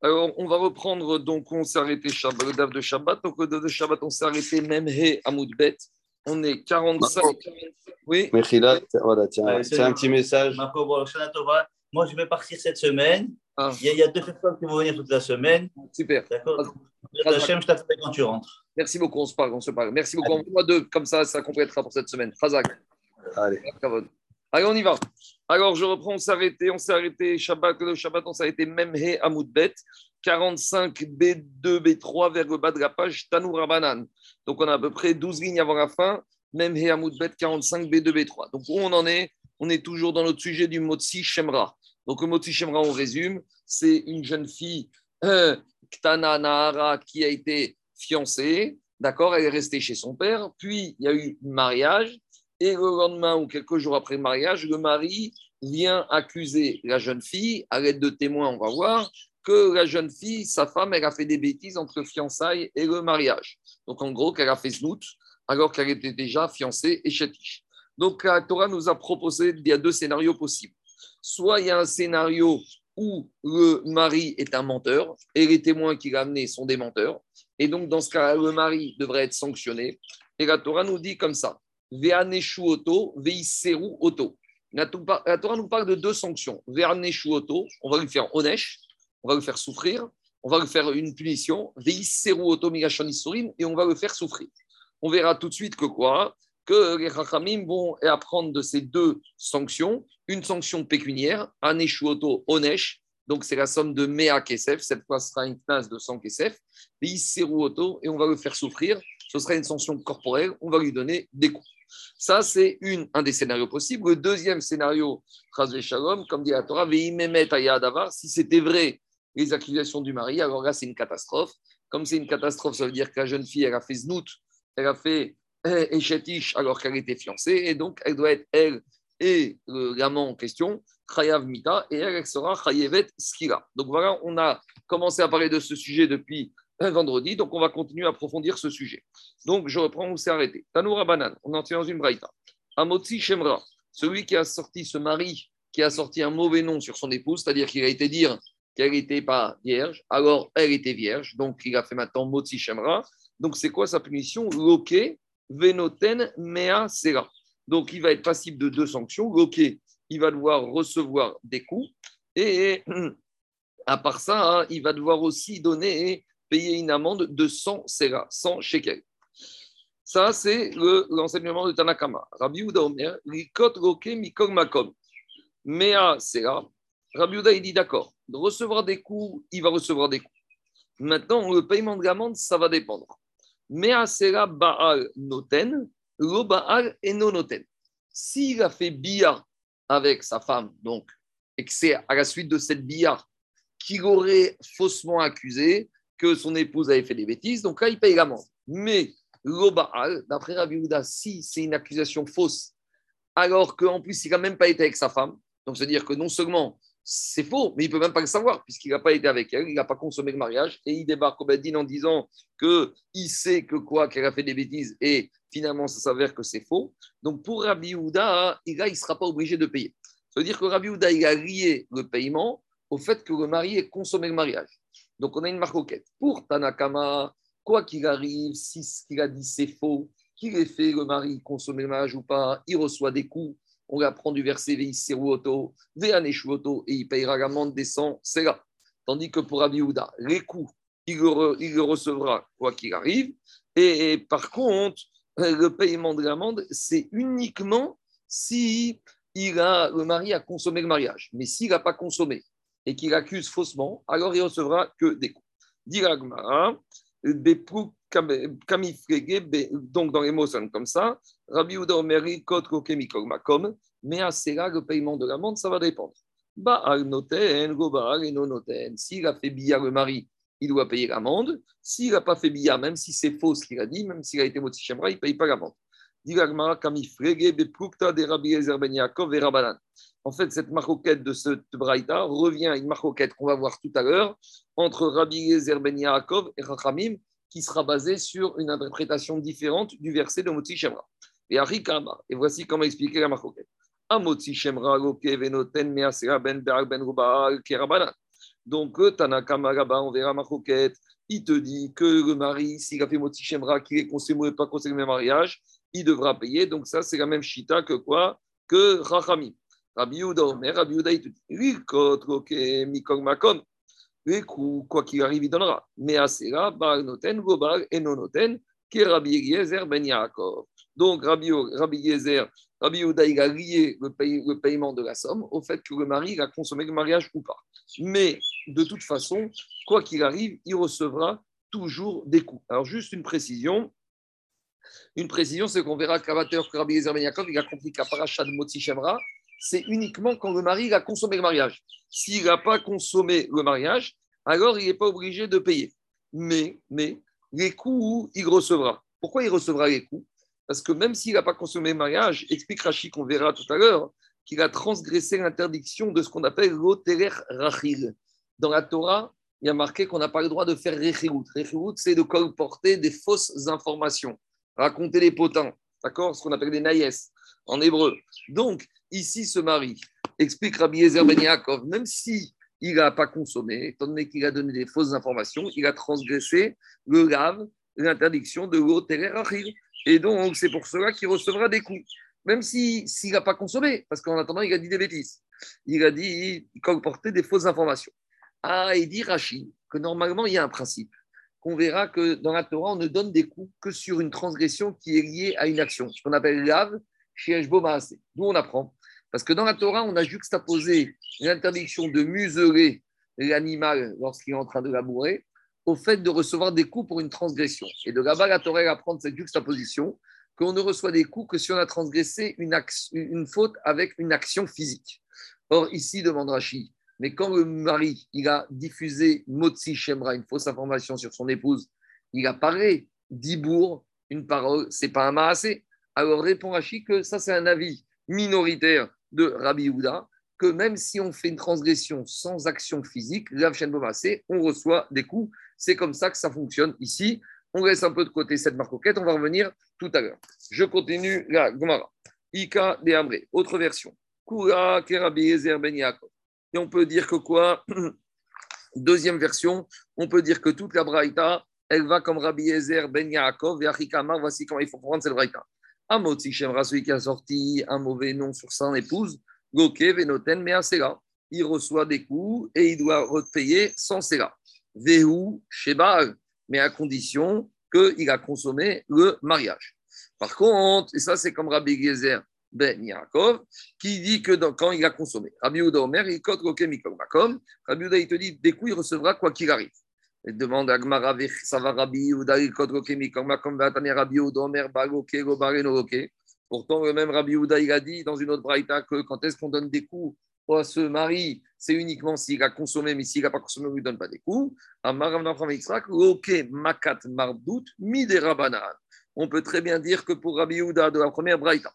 Alors, on va reprendre, donc on s'est arrêté Shabbat, le DAF de Shabbat. Donc, le DAF de Shabbat, on s'est arrêté même He Amoudbet. On est 45. Oui. Mechila, voilà, tiens, c'est un petit message. Moi, je vais partir cette semaine. Ah. Il, y a, deux personnes qui vont venir toute la semaine. Super. D'accord. Hachem, je t'appelle quand tu rentres. Merci beaucoup, on se parle, on se parle. Merci beaucoup. Envoie deux, comme ça, ça complétera pour cette semaine. Razak. Allez. Allez, on y va. Alors, je reprends, on s'est arrêté, on s'est arrêté, Shabbat, le Shabbat, on s'est arrêté même He Amoudbet, 45 B2, B3 vers le bas de la page Tanoura Banan. Donc, on a à peu près 12 lignes avant la fin, même He Amoudbet, 45 B2, B3. Donc, où on en est? On est toujours dans notre sujet du Motsi Shemra. Donc, le Motsi Shemra, on résume, c'est une jeune fille, euh, Ktana Nahara, qui a été fiancée, d'accord Elle est restée chez son père, puis il y a eu mariage et le lendemain ou quelques jours après le mariage, le mari vient accuser la jeune fille, à l'aide de témoins, on va voir, que la jeune fille, sa femme, elle a fait des bêtises entre fiançailles et le mariage. Donc en gros, qu'elle a fait snout alors qu'elle était déjà fiancée et chétiche. Donc la Torah nous a proposé, il y a deux scénarios possibles. Soit il y a un scénario où le mari est un menteur et les témoins qu'il a amenés sont des menteurs. Et donc dans ce cas-là, le mari devrait être sanctionné. Et la Torah nous dit comme ça Veaneshu Oto, Veiseru Oto. La Torah nous parle de deux sanctions. Veaneshu Oto, on va lui faire Onesh, on va lui faire souffrir, on va lui faire une punition, Veiseru Oto Migashani et on va le faire souffrir. On verra tout de suite que quoi? Que les Chachamim vont apprendre de ces deux sanctions une sanction pécuniaire, Aneshu Oto, Onesh, donc c'est la somme de Mea Kesef, cette fois ce sera une classe de 100 Kesef, Veiseru Oto, et on va le faire souffrir. Ce sera une sanction corporelle, on va lui donner des coups. Ça, c'est un des scénarios possibles. Le deuxième scénario, Shalom, comme dit la Torah, si c'était vrai les accusations du mari, alors là, c'est une catastrophe. Comme c'est une catastrophe, ça veut dire que la jeune fille, elle a fait znout, elle a fait échetish eh, alors qu'elle était fiancée, et donc elle doit être, elle et l'amant en question, Chayav Mita, et elle, sera Chayevet Skira. Donc voilà, on a commencé à parler de ce sujet depuis vendredi, donc on va continuer à approfondir ce sujet. Donc je reprends où c'est arrêté. Tanoura Banan, on en tient dans une braïta. Amotsi Shemra, celui qui a sorti ce mari, qui a sorti un mauvais nom sur son épouse, c'est-à-dire qu'il a été dire qu'elle n'était pas vierge, alors elle était vierge, donc il a fait maintenant Motsi Shemra. Donc c'est quoi sa punition? Loke Venoten Mea Sera. Donc il va être passible de deux sanctions. Loke, il va devoir recevoir des coups, et à part ça, hein, il va devoir aussi donner payer une amende de 100 sera, 100 shekels. Ça, c'est l'enseignement de Tanakama. Rabbi Uda Omer, Rikot Roke Makom. Mea sera. Rabbi Uda, il dit d'accord. De recevoir des coups, il va recevoir des coups. Maintenant, le paiement de l'amende, ça va dépendre. Mea sera Baal Noten, Lo Baal et non Noten. S'il a fait bia avec sa femme, donc, et que c'est à la suite de cette bia qu'il aurait faussement accusé, que son épouse avait fait des bêtises, donc là, il paye l'amende. Mais l'Oba'al, d'après Rabbi si c'est une accusation fausse, alors qu'en plus, il n'a même pas été avec sa femme, donc c'est-à-dire que non seulement c'est faux, mais il peut même pas le savoir, puisqu'il n'a pas été avec elle, il n'a pas consommé le mariage, et il débarque au Bedin en disant qu'il sait que quoi, qu'elle a fait des bêtises, et finalement, ça s'avère que c'est faux. Donc pour Rabbi Houda, il ne sera pas obligé de payer. Ça veut dire que Rabbi Houda, il a lié le paiement au fait que le mari ait consommé le mariage. Donc, on a une marcoquette. Pour Tanakama, quoi qu'il arrive, si ce qu'il a dit c'est faux, qu'il ait fait le mari consommer le mariage ou pas, il reçoit des coups. On apprend du verset Veisseruoto, Veaneshuoto, et il payera l'amende des 100, c'est là. Tandis que pour Abiouda, les coups, il le, recevra quoi qu'il arrive. Et, par contre, le paiement de l'amende, c'est uniquement si il a, le mari a consommé le mariage. Mais s'il n'a pas consommé, et qu'il accuse faussement, alors il recevra que des coups. Diragma, donc dans les mots comme ça, Rabbi Uda Omeri, Kot Kokemikol Makom, mais à cela, le paiement de l'amende, ça va dépendre. Baal noten, go Baal et non noten. S'il a fait billard le mari, il doit payer l'amende. S'il n'a pas fait billard, même si c'est faux ce qu'il a dit, même s'il a été motif il ne paye pas l'amende. En fait, cette maroquette de ce braïta revient à une maroquette qu'on va voir tout à l'heure entre Rabbi Yezer Ben Yaakov et Rachamim, qui sera basée sur une interprétation différente du verset de Motsi Shemra. Et et voici comment expliquer la maroquette. Ben Ben. Donc, euh, Tanakama là-bas, on verra ma coquette. Il te dit que le mari, s'il a fait Moti Shemra, qu'il est consommé ou pas consommé mariage, il devra payer. Donc, ça, c'est la même chita que quoi? Que Rachami. Rabbi Yehuda Omer, Rabbi Yehuda, il te dit. Quoi qu'il arrive, il donnera. Mais Asera, Baal Noten, Gobal, et Noten, qui Rabbi Yezer Ben Yaakov. Donc, Rabbi, Rabbi Yezer, Rabbi il a lié le, le, paiement de la somme au fait que le mari a consommé le mariage ou pas. Mais de toute façon, quoi qu'il arrive, il recevra toujours des coûts. Alors, juste une précision. Une précision, c'est qu'on verra que Rabbi Yezer Ben il a compris qu'à Parachat de Motsi Shemra, c'est uniquement quand le mari a consommé le mariage. S'il n'a pas consommé le mariage, alors il n'est pas obligé de payer. Mais, mais les coûts, il recevra. Pourquoi il recevra les coûts? Parce que même s'il n'a pas consommé le mariage, explique Rachid qu'on verra tout à l'heure, qu'il a transgressé l'interdiction de ce qu'on appelle l'oteler rachil. Dans la Torah, il y a marqué qu'on n'a pas le droit de faire rechirout. Rechirout, c'est de colporter des fausses informations, raconter les potins, d'accord Ce qu'on appelle des naïs en hébreu. Donc, ici, ce mari, explique Rabbi Ezer Ben même si il n'a pas consommé, étant donné qu'il a donné des fausses informations, il a transgressé le grave, l'interdiction de l'eau Et donc, c'est pour cela qu'il recevra des coups, même s'il n'a pas consommé, parce qu'en attendant, il a dit des bêtises. Il a dit, il comportait des fausses informations. Ah, il dit Rachid que normalement, il y a un principe qu'on verra que dans la Torah, on ne donne des coups que sur une transgression qui est liée à une action, ce qu'on appelle l'ave chez D'où on apprend Parce que dans la Torah, on a juxtaposé l'interdiction de museler l'animal lorsqu'il est en train de labourer au fait de recevoir des coups pour une transgression. Et de là-bas, la Torah apprend cette juxtaposition qu'on ne reçoit des coups que si on a transgressé une, une faute avec une action physique. Or, ici, demande Rachid, mais quand le mari il a diffusé Motsi Shemra, une fausse information sur son épouse, il a parlé d'Ibour, une parole, c'est pas un maassé. Alors répond Rachid que ça, c'est un avis minoritaire de Rabbi Yehuda, que même si on fait une transgression sans action physique, on reçoit des coups. C'est comme ça que ça fonctionne ici. On laisse un peu de côté cette marcoquette, on va revenir tout à l'heure. Je continue la Gomara. Ika de Amré, autre version. Kura Kerabi Ben Yaakov. Et on peut dire que quoi Deuxième version, on peut dire que toute la Braïta, elle va comme Rabbi Ezer Ben Yaakov et. Voici comment il faut prendre cette Braïta. Amotzi Shemra, celui qui a sorti un mauvais nom sur son épouse, Goke Venoten Measera. Il reçoit des coups et il doit repayer sans Sera. Vehu Shebal, mais à condition qu'il a consommé le mariage. Par contre, et ça c'est comme Rabbi Gezer ben Yaakov, qui dit que quand il a consommé, Rabbi Uda Omer, il cote Mikol Makom, Rabbi Uda, il te dit, des coups, il recevra quoi qu'il arrive. Il demande à Gmara, ça va Rabbi Uda, il cote Mikol Makom, Vatane Rabbi Uda Omer, Bagoke, Gobareno, Pourtant, le même Rabbi Uda, il a dit dans une autre braïta que quand est-ce qu'on donne des coups à ce mari, c'est uniquement s'il a consommé, mais s'il n'a pas consommé, on ne lui donne pas des coups. On peut très bien dire que pour Rabbi Uda de la première braïta,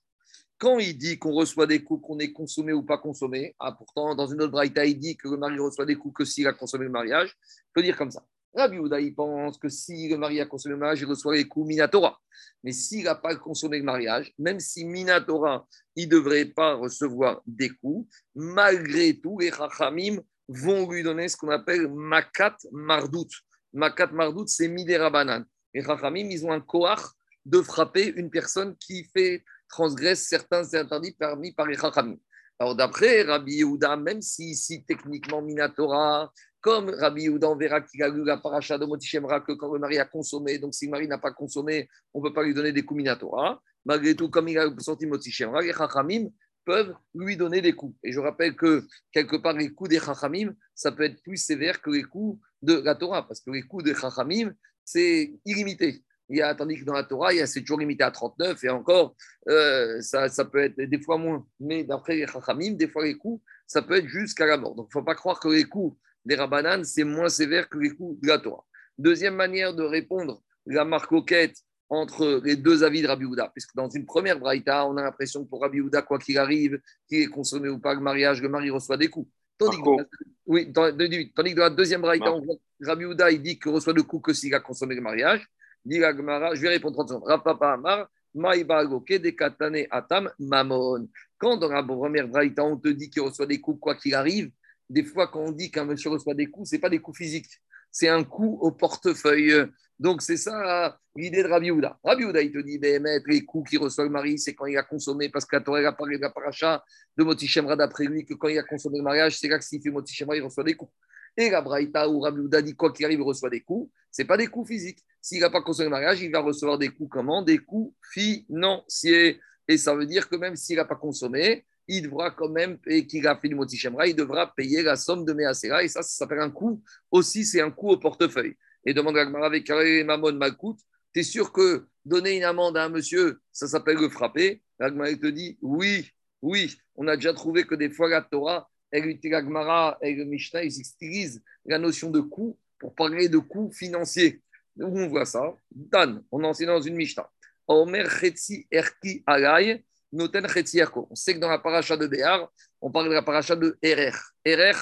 quand il dit qu'on reçoit des coups, qu'on est consommé ou pas consommé, ah, pourtant, dans une autre braïta, il dit que le mari reçoit des coups que s'il a consommé le mariage, on peut dire comme ça. Rabbi Ouda, il pense que si le mari a consommé le mariage, il reçoit les coups Minatora. Mais s'il n'a pas consommé le mariage, même si Minatora, il ne devrait pas recevoir des coups, malgré tout, les Chachamim vont lui donner ce qu'on appelle Makat Mardout. Makat Mardout, c'est Midera Banan. Les Chachamim, ils ont un koach de frapper une personne qui fait transgresse certains interdits permis par les Chachamim. Alors d'après Rabbi Yehuda, même si ici techniquement Minatora, comme Rabbi Yehuda, on verra qu'il a lu la paracha de Motichemra que quand le mari a consommé, donc si le mari n'a pas consommé, on ne peut pas lui donner des coups Minatora. Malgré tout, comme il a sorti Motichemra, les Chachamim peuvent lui donner des coups. Et je rappelle que quelque part, les coups des Chachamim, ça peut être plus sévère que les coups de la Torah, parce que les coups des Chachamim, c'est illimité. Il y a, tandis que dans la Torah, c'est toujours limité à 39 et encore, euh, ça, ça, peut être des fois moins. Mais d'après les Chachamim, des fois les coups, ça peut être jusqu'à la mort. Donc il ne faut pas croire que les coups des Rabbanan, c'est moins sévère que les coups de la Torah. Deuxième manière de répondre, la marcoquette entre les deux avis de Rabbi Houda, puisque dans une première braïta, on a l'impression que pour Rabbi Houda, quoi qu'il arrive, qu'il est consommé ou pas le mariage, le mari reçoit des coups. Tandis que, oui, tandis que dans la deuxième braïta, Rabbi Houda, il dit qu'il reçoit des coups que s'il a consommé le mariage je vais répondre 30 secondes. Rapapa Amar, de Atam Mamon. Quand dans la première braïta, on te dit qu'il reçoit des coups quoi qu'il arrive, des fois, quand on dit qu'un monsieur reçoit des coups, ce n'est pas des coups physiques, c'est un coup au portefeuille. Donc, c'est ça l'idée de Rabbi Houda. Rabbi Houda, il te dit, ben, les coups qu'il reçoit le mari, c'est quand il a consommé, parce que la Torah a parlé de la paracha de Motichemra d'après lui, que quand il a consommé le mariage, c'est là que s'il fait Motichemra, il reçoit des coups. Et la Braïta ou Rabbi Houda dit, quoi qu'il arrive, reçoit des coups. Ce pas des coups physiques. S'il n'a pas consommé le mariage, il va recevoir des coups comment? Des coups financiers. Et ça veut dire que même s'il n'a pas consommé, il devra quand même, et qu'il a fait du il devra payer la somme de Measera. Et ça, ça s'appelle un coup. Aussi, c'est un coup au portefeuille. Et demande à avec Mamon Malkout, tu es sûr que donner une amende à un monsieur, ça s'appelle le frapper? Gmara te dit oui, oui. On a déjà trouvé que des fois la Torah, elle utilise Gmara et le Mishnah, ils utilisent la notion de coût pour parler de coûts financiers. Où on voit ça? Dan, on enseigne dans une Mishnah. Omer Chetzi Erki Alay, Noten Chetzi Erko. On sait que dans la paracha de Béar, on parle de la paracha de Erer. Erer,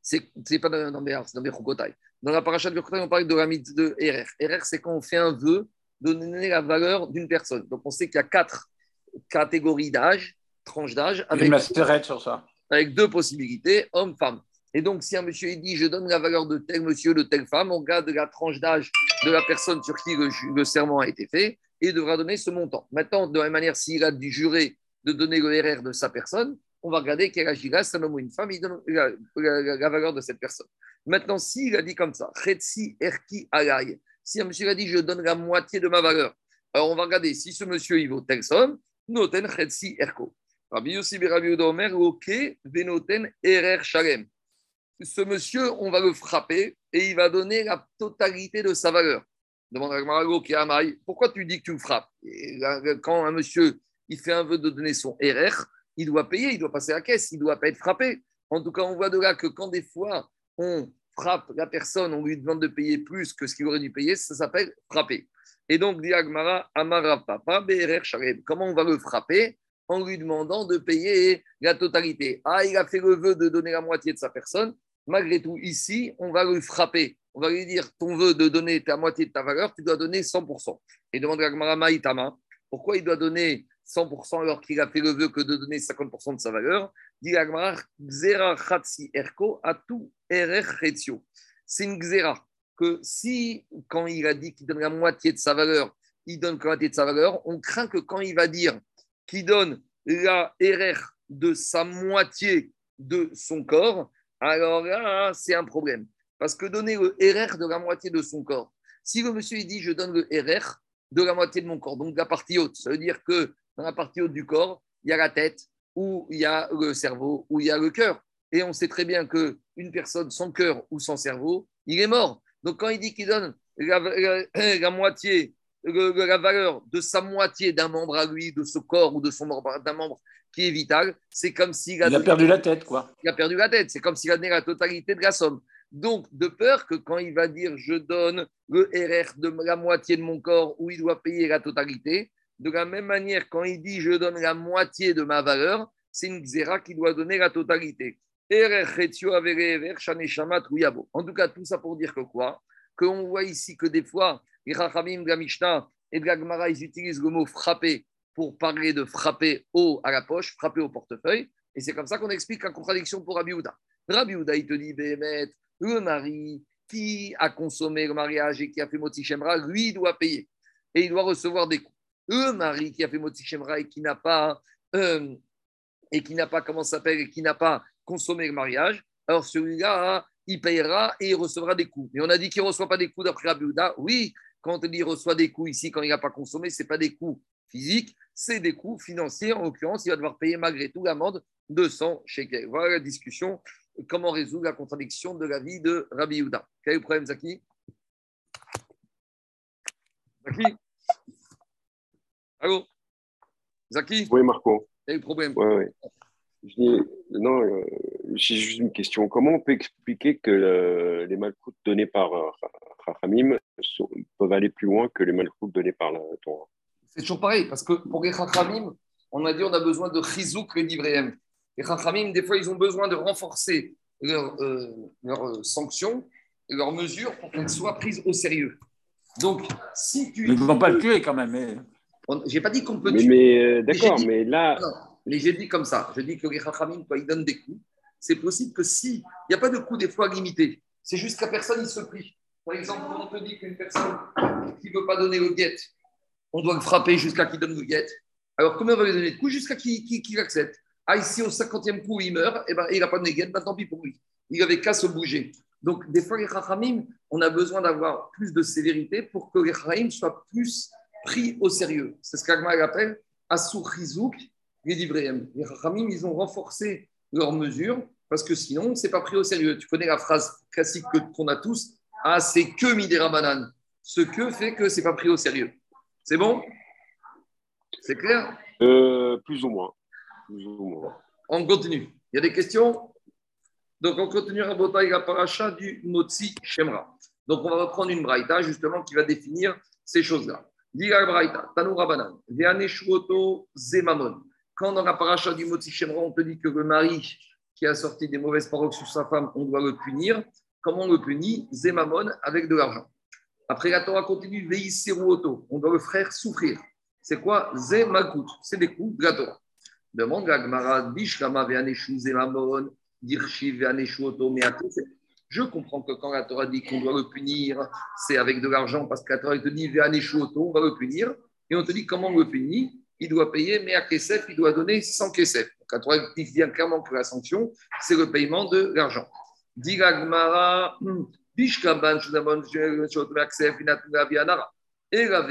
c'est pas dans, dans Béar, c'est dans Bechukotai. Dans la paracha de Bechukotai, on parle de la mythe de Erer. Erer, c'est quand on fait un vœu de donner la valeur d'une personne. Donc on sait qu'il y a quatre catégories d'âge, tranches d'âge. Avec, une sur ça. Avec deux possibilités, homme, femme. Et donc, si un monsieur dit je donne la valeur de tel monsieur, de telle femme, on regarde la tranche d'âge de la personne sur qui le, serment a été fait et devra donner ce montant. Maintenant, de la même manière, s'il a dû jurer de donner le RR de sa personne, on va regarder quel âge il c'est un homme ou une femme, il donne la, valeur de cette personne. Maintenant, s'il a dit comme ça, Erki Alay, si un monsieur a dit je donne la moitié de ma valeur, alors on va regarder si ce monsieur il vaut telle somme, Noten Chetsi Erko. Rabbi Omer, Ok, Erer Shalem ce monsieur, on va le frapper et il va donner la totalité de sa valeur. Demande à qui Amaï, pourquoi tu dis que tu le frappes? Quand un monsieur il fait un vœu de donner son RR, il doit payer, il doit passer la caisse, il ne doit pas être frappé. En tout cas, on voit de là que quand des fois on frappe la personne, on lui demande de payer plus que ce qu'il aurait dû payer, ça s'appelle frapper. Et donc, dit Agmara, Amara Papa, BRR Comment on va le frapper? En lui demandant de payer la totalité. Ah, il a fait le vœu de donner la moitié de sa personne, malgré tout, ici, on va lui frapper. On va lui dire ton vœu de donner ta moitié de ta valeur, tu dois donner 100%. Et demande à Gmara Maïtama, pourquoi il doit donner 100% alors qu'il a fait le vœu que de donner 50% de sa valeur? Dit Gmara, Xera Khatsi Erko Atu C'est une Xera que si, quand il a dit qu'il donne la moitié de sa valeur, il donne la moitié de sa valeur, on craint que quand il va dire qu'il donne la RR de sa moitié de son corps, alors là, c'est un problème. Parce que donner le RR de la moitié de son corps, si le monsieur dit je donne le RR de la moitié de mon corps, donc la partie haute, ça veut dire que dans la partie haute du corps, il y a la tête, ou il y a le cerveau, ou il y a le cœur. Et on sait très bien qu'une personne sans cœur ou sans cerveau, il est mort. Donc quand il dit qu'il donne la, moitié, la valeur de sa moitié d'un membre à lui, de ce corps ou de son d'un membre qui est vital, c'est comme s'il a, il a perdu la tête, quoi. Il a perdu la tête, c'est comme s'il a donné la totalité de la somme. Donc, de peur que quand il va dire je donne le RR de la moitié de mon corps où il doit payer la totalité, de la même manière, quand il dit je donne la moitié de ma valeur, c'est une xéra qui doit donner la totalité. En tout cas, tout ça pour dire que quoi? Qu'on voit ici que des fois, les Rachamim de et de ils utilisent le mot frapper pour parler de frapper haut à la poche, frapper au portefeuille. Et c'est comme ça qu'on explique la contradiction pour Rabbi Houda. Rabbi Houda, il te dit, le mari qui a consommé le mariage et qui a fait Moti Shemra, lui, doit payer. Et il doit recevoir des coups. Le mari qui a fait Moti Shemra et qui n'a pas, euh, et qui n'a pas, comment s'appelle, et qui n'a pas consommé le mariage, alors celui-là, il payera et il recevra des coups. Mais on a dit qu'il ne reçoit pas des coups d'après Rabbi Houda. Oui, quand on dit qu'il reçoit des coups ici, quand il n'a pas consommé, ce n'est pas des coups physiques, c'est des coûts financiers. En l'occurrence, il va devoir payer malgré tout l'amende de 100 shekels. Voilà la discussion. Comment résoudre la contradiction de la vie de Rabbi Yehuda Quel est le problème, Zaki? Zaki? Allô? Zaki? Oui, Marco. Quel est le problème? Oui, oui. Je dis, non, euh, j'ai juste une question. Comment on peut expliquer que les malcoutes donnés par euh, Rachamim peuvent aller plus loin que les malcoutes donnés par la Torah c'est toujours pareil, parce que pour les Chachamim, on a dit on a besoin de chizouk les livréem. Les Chachamim, des fois, ils ont besoin de renforcer leurs euh, euh, sanctions et leurs mesures pour qu'elles soient prises au sérieux. Donc, si tu. Mais ils ne vont pas le tuer quand même. Mais... J'ai pas dit qu'on peut tuer. Mais euh, d'accord, mais là. mais j'ai dit comme ça. Je dis que les Chachamim, quand ils donnent des coups, c'est possible que si, il n'y a pas de coût des fois limité, c'est juste qu'à personne, il se prie. Par exemple, quand on te dit qu'une personne qui ne veut pas donner le guet, on doit le frapper jusqu'à qu'il donne le guet. Alors, combien on va lui donner de coups jusqu'à qu'il accepte? Ah, ici, au 50e coup, il meurt, et eh ben, il n'a pas donné guet, ben, tant pis pour lui. Il n'avait qu'à se bouger. Donc, des fois, les Chachamim, on a besoin d'avoir plus de sévérité pour que les Chachamim soient plus pris au sérieux. C'est ce qu'Agma appelle Asur Chizouk, les Divréem. Les Chachamim, ils ont renforcé leurs mesures parce que sinon, ce n'est pas pris au sérieux. Tu connais la phrase classique qu'on a tous Ah, c'est que Midera Banane. Ce que fait que ce n'est pas pris au sérieux. C'est bon? C'est clair? Euh, Plus ou moins. Plus ou moins. On continue. Il y a des questions? Donc, on continue à avec la paracha du Motsi Shemra. Donc, on va reprendre une braïta, justement, qui va définir ces choses-là. Diga braïta, Tanou Rabanan, Zemamon. Quand dans la paracha du Motsi Shemra, on te dit que le mari qui a sorti des mauvaises paroles sur sa femme, on doit le punir. Comment on le punit Zemamon avec de l'argent. Après, la Torah continue, Veiseruoto. On doit le faire souffrir. C'est quoi? Zemakut. C'est des coups de la Torah. Demande la Gemara, Bishlama Veaneshu Zemamon. Je comprends que quand la Torah dit qu'on doit le punir, c'est avec de l'argent, parce que la Torah te dit on va le punir, et on te dit comment on le punit, il doit payer, mais à Kesef, il doit donner 100 Kesef. Donc la Torah dit bien clairement que la sanction, c'est le paiement de l'argent. Et la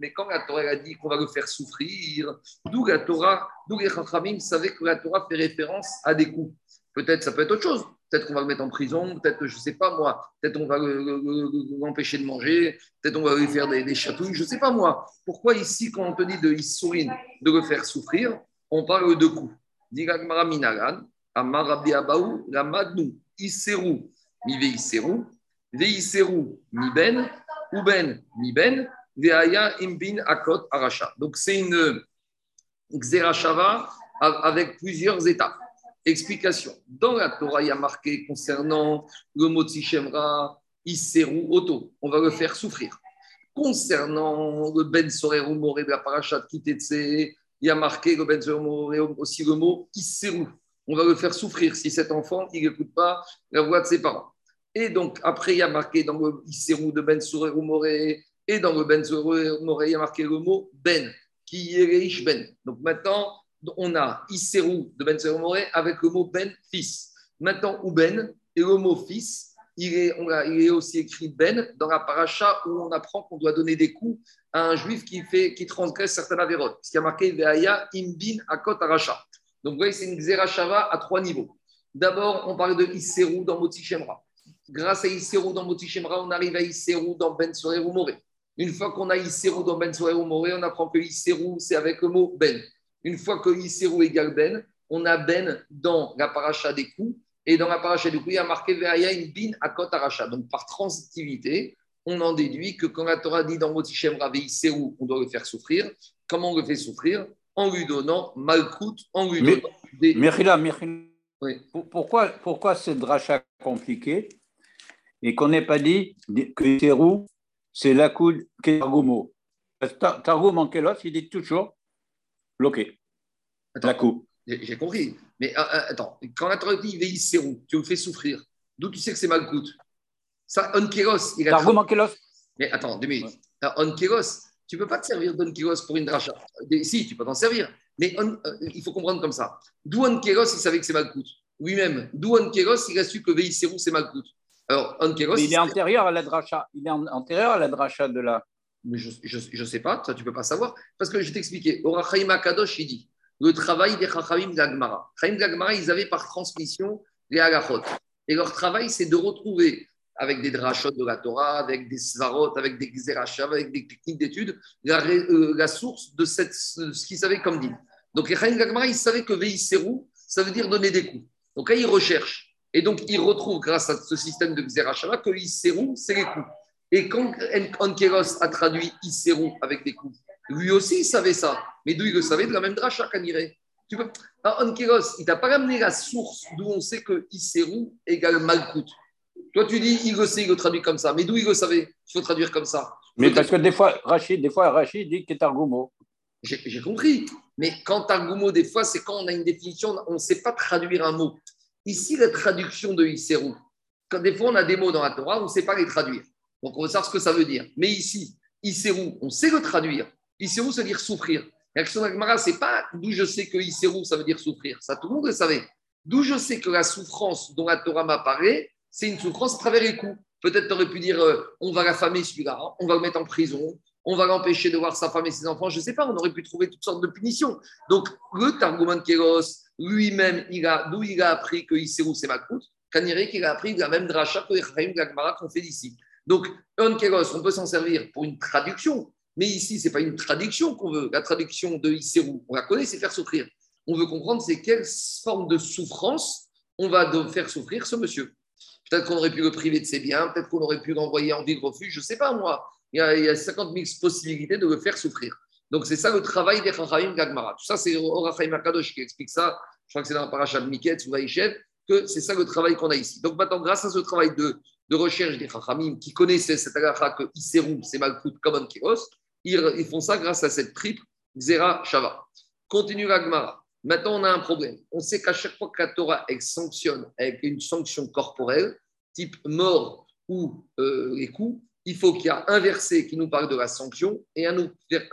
mais quand la Torah a dit qu'on va le faire souffrir, d'où la Torah, d'où les Chachamim savaient que la Torah fait référence à des coups. Peut-être ça peut être autre chose. Peut-être qu'on va le mettre en prison, peut-être, je ne sais pas moi, peut-être on va l'empêcher de manger, peut-être on va lui faire des, chatouilles, je ne sais pas moi. Pourquoi ici, quand on te dit de Issourin, de le faire souffrir, on parle de coups? Digagmara minagan, amarabi abaou, la madnou, isseru, mi ve isseru, mi ben, Uben Miben, Veaya Imbin Akot Aracha. Donc c'est une Xerashava avec plusieurs étapes. Explication. Dans la Torah, il y a marqué concernant le Motsi Shemra, Isseru Oto. On va le faire souffrir. Concernant le Ben Soreru Moré de la Parashat Kitetse, il y a marqué le Ben aussi le mot Isseru. On va le faire souffrir si cet enfant n'écoute pas la voix de ses parents. Et donc, après, il y a marqué dans le Isserou de Ben Sourerou Moré, et dans le Ben Moré, il y a marqué le mot Ben, qui est Reish Ben. Donc maintenant, on a Isserou de Ben Sourerou Moré avec le mot Ben, fils. Maintenant, ou Ben, et le mot fils, il est aussi écrit Ben dans la paracha où on apprend qu'on doit donner des coups à un juif qui, fait, qui transgresse certaines avérotes. Ce qui a marqué Veaya Imbin Akot Aracha. Donc vous voyez, c'est une Xerashava à trois niveaux. D'abord, on parle de Isserou dans Moti Shemra. Grâce à Isserou dans Motichemra, on arrive à Isserou dans Ben Sorerou Moré. Une fois qu'on a Isserou dans Ben Sorerou Moré, on apprend que Isserou, c'est avec le mot Ben. Une fois que Isserou égale Ben, on a Ben dans la paracha des coups. Et dans la paracha des coups, il y a marqué in bin akot aracha. Donc par transitivité, on en déduit que quand la Torah dit dans Motichemra, Isserou, on doit le faire souffrir. Comment on le fait souffrir? En lui donnant Malkout, en lui donnant des. oui. pourquoi, pourquoi ce dracha compliqué et qu'on n'ait pas dit que Térou, c'est la coude Targumo. Targum en Kélos, il dit toujours bloqué. La coupe. J'ai compris. Mais euh, euh, attends, quand la Torah dit Veïserou, tu me fais souffrir, d'où tu sais que c'est Malkout? Ça, Onkeros, il a. Targum en Kélos. Mais attends, deux minutes. Ouais. Onkeros, tu ne peux pas te servir d'Onkeros pour une dracha. Si, tu peux t'en servir. Mais euh, il faut comprendre comme ça. D'où Onkeros, il savait que c'est Malkout. Oui-même. D'où Onkeros, il a su que Veïserou, c'est Malkout. Alors, il est antérieur à la dracha. Il est antérieur à la dracha de la. Mais je ne sais pas, ça tu ne peux pas savoir. Parce que je t'expliquais. Orachaim Akadosh, il dit le travail des Chachamim d'Agmara. Chachamim d'Agmara, ils avaient par transmission les Agachot. Et leur travail, c'est de retrouver avec des drachot de la Torah, avec des svarot, avec des xerachas, avec des techniques d'étude, la, euh, source de cette, ce qu'ils savaient comme dit. Donc les Chachamim d'Agmara, ils savaient que Veïserou, ça veut dire donner des coups. Donc là, ils recherchent. Et donc, il retrouve, grâce à ce système de Xerashava, que Isserou, c'est les coups. Et quand Ankeros a traduit Isserou avec des coups, lui aussi, il savait ça. Mais d'où il le savait? De la même dracha Kaniré. Tu peux... Ah, Ankeros, il t'a pas ramené la source d'où on sait que Isserou égale Malkout. Toi, tu dis, il le sait, il le traduit comme ça. Mais d'où il le savait Il faut traduire comme ça? Mais parce que des fois, Rachid, des fois, Rachid dit Ketargumo. J'ai compris. Mais quand Targumo, des fois, c'est quand on a une définition, on ne sait pas traduire un mot. Ici, la traduction de Isseru, quand des fois on a des mots dans la Torah, on ne sait pas les traduire. Donc on va savoir ce que ça veut dire. Mais ici, Isseru, on sait le traduire. Isseru, ça veut dire souffrir. L'action d'Agmara, ce n'est pas d'où je sais que Isseru, ça veut dire souffrir. Ça, tout le monde le savait. D'où je sais que la souffrance dont la Torah m'apparaît, c'est une souffrance à travers les coups. Peut-être tu pu dire euh, on va l'affamer celui-là, on va le mettre en prison, on va l'empêcher de voir sa femme et ses enfants. Je ne sais pas, on aurait pu trouver toutes sortes de punitions. Donc, le Targuman Kéros, lui-même, d'où il a appris que Isserou c'est Makout, Kaniré qu'il a appris de la même dracha que les Gagmara qu'on fait d'ici. Donc, on Kéros, on peut s'en servir pour une traduction, mais ici, ce n'est pas une traduction qu'on veut. La traduction de Isserou, on la connaît, c'est faire souffrir. On veut comprendre c'est quelle forme de souffrance on va faire souffrir ce monsieur. Peut-être qu'on aurait pu le priver de ses biens, peut-être qu'on aurait pu l'envoyer en ville refuge, je ne sais pas moi. Il y, a, il y, a, 50 000 possibilités de le faire souffrir. Donc c'est ça le travail des Chachamim Gagmara. Tout ça, c'est Orachaim Akadosh qui explique ça. Je crois que c'est dans la paracha de Miketz ou Vaïchev, que c'est ça le travail qu'on a ici. Donc maintenant, grâce à ce travail de, de recherche des Chachamim qui connaissaient cette agacha que c'est Malkout un Kiros, ils, ils, font ça grâce à cette triple Zera Shava. Continue Gagmara. Maintenant, on a un problème. On sait qu'à chaque fois que la Torah elle sanctionne avec une sanction corporelle, type mort ou euh, les coups, il faut qu'il y ait un verset qui nous parle de la sanction et un,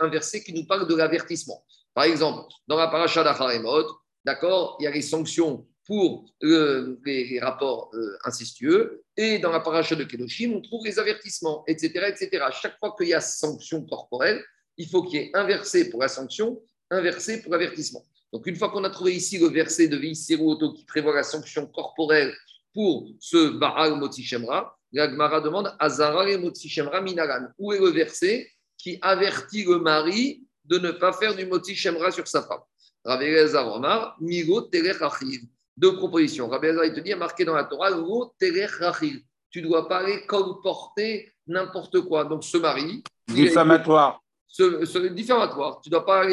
verset qui nous parle de l'avertissement. Par exemple, dans la paracha d'Acharemot, d'accord, il y a les sanctions pour euh, les, rapports euh, incestueux, et dans la paracha de Kedoshim, on trouve les avertissements, etc. etc. Chaque fois qu'il y a sanction corporelle, il faut qu'il y ait un verset pour la sanction, un verset pour l'avertissement. Donc, une fois qu'on a trouvé ici le verset de Auto qui prévoit la sanction corporelle pour ce Baal Motsi Shemra, l'Agmara demande Azara et Motsi Shemra. Où est le verset qui avertit le mari de ne pas faire du Motsi Shemra sur sa femme? Rabbi Elazar Omar, Migo Deux propositions. Rabbi Elazar, il te dit, marqué dans la Torah, Terech Tu ne dois pas aller colporter n'importe quoi. Donc, ce mari. Diffamatoire ce, diffamatoire. Tu ne dois pas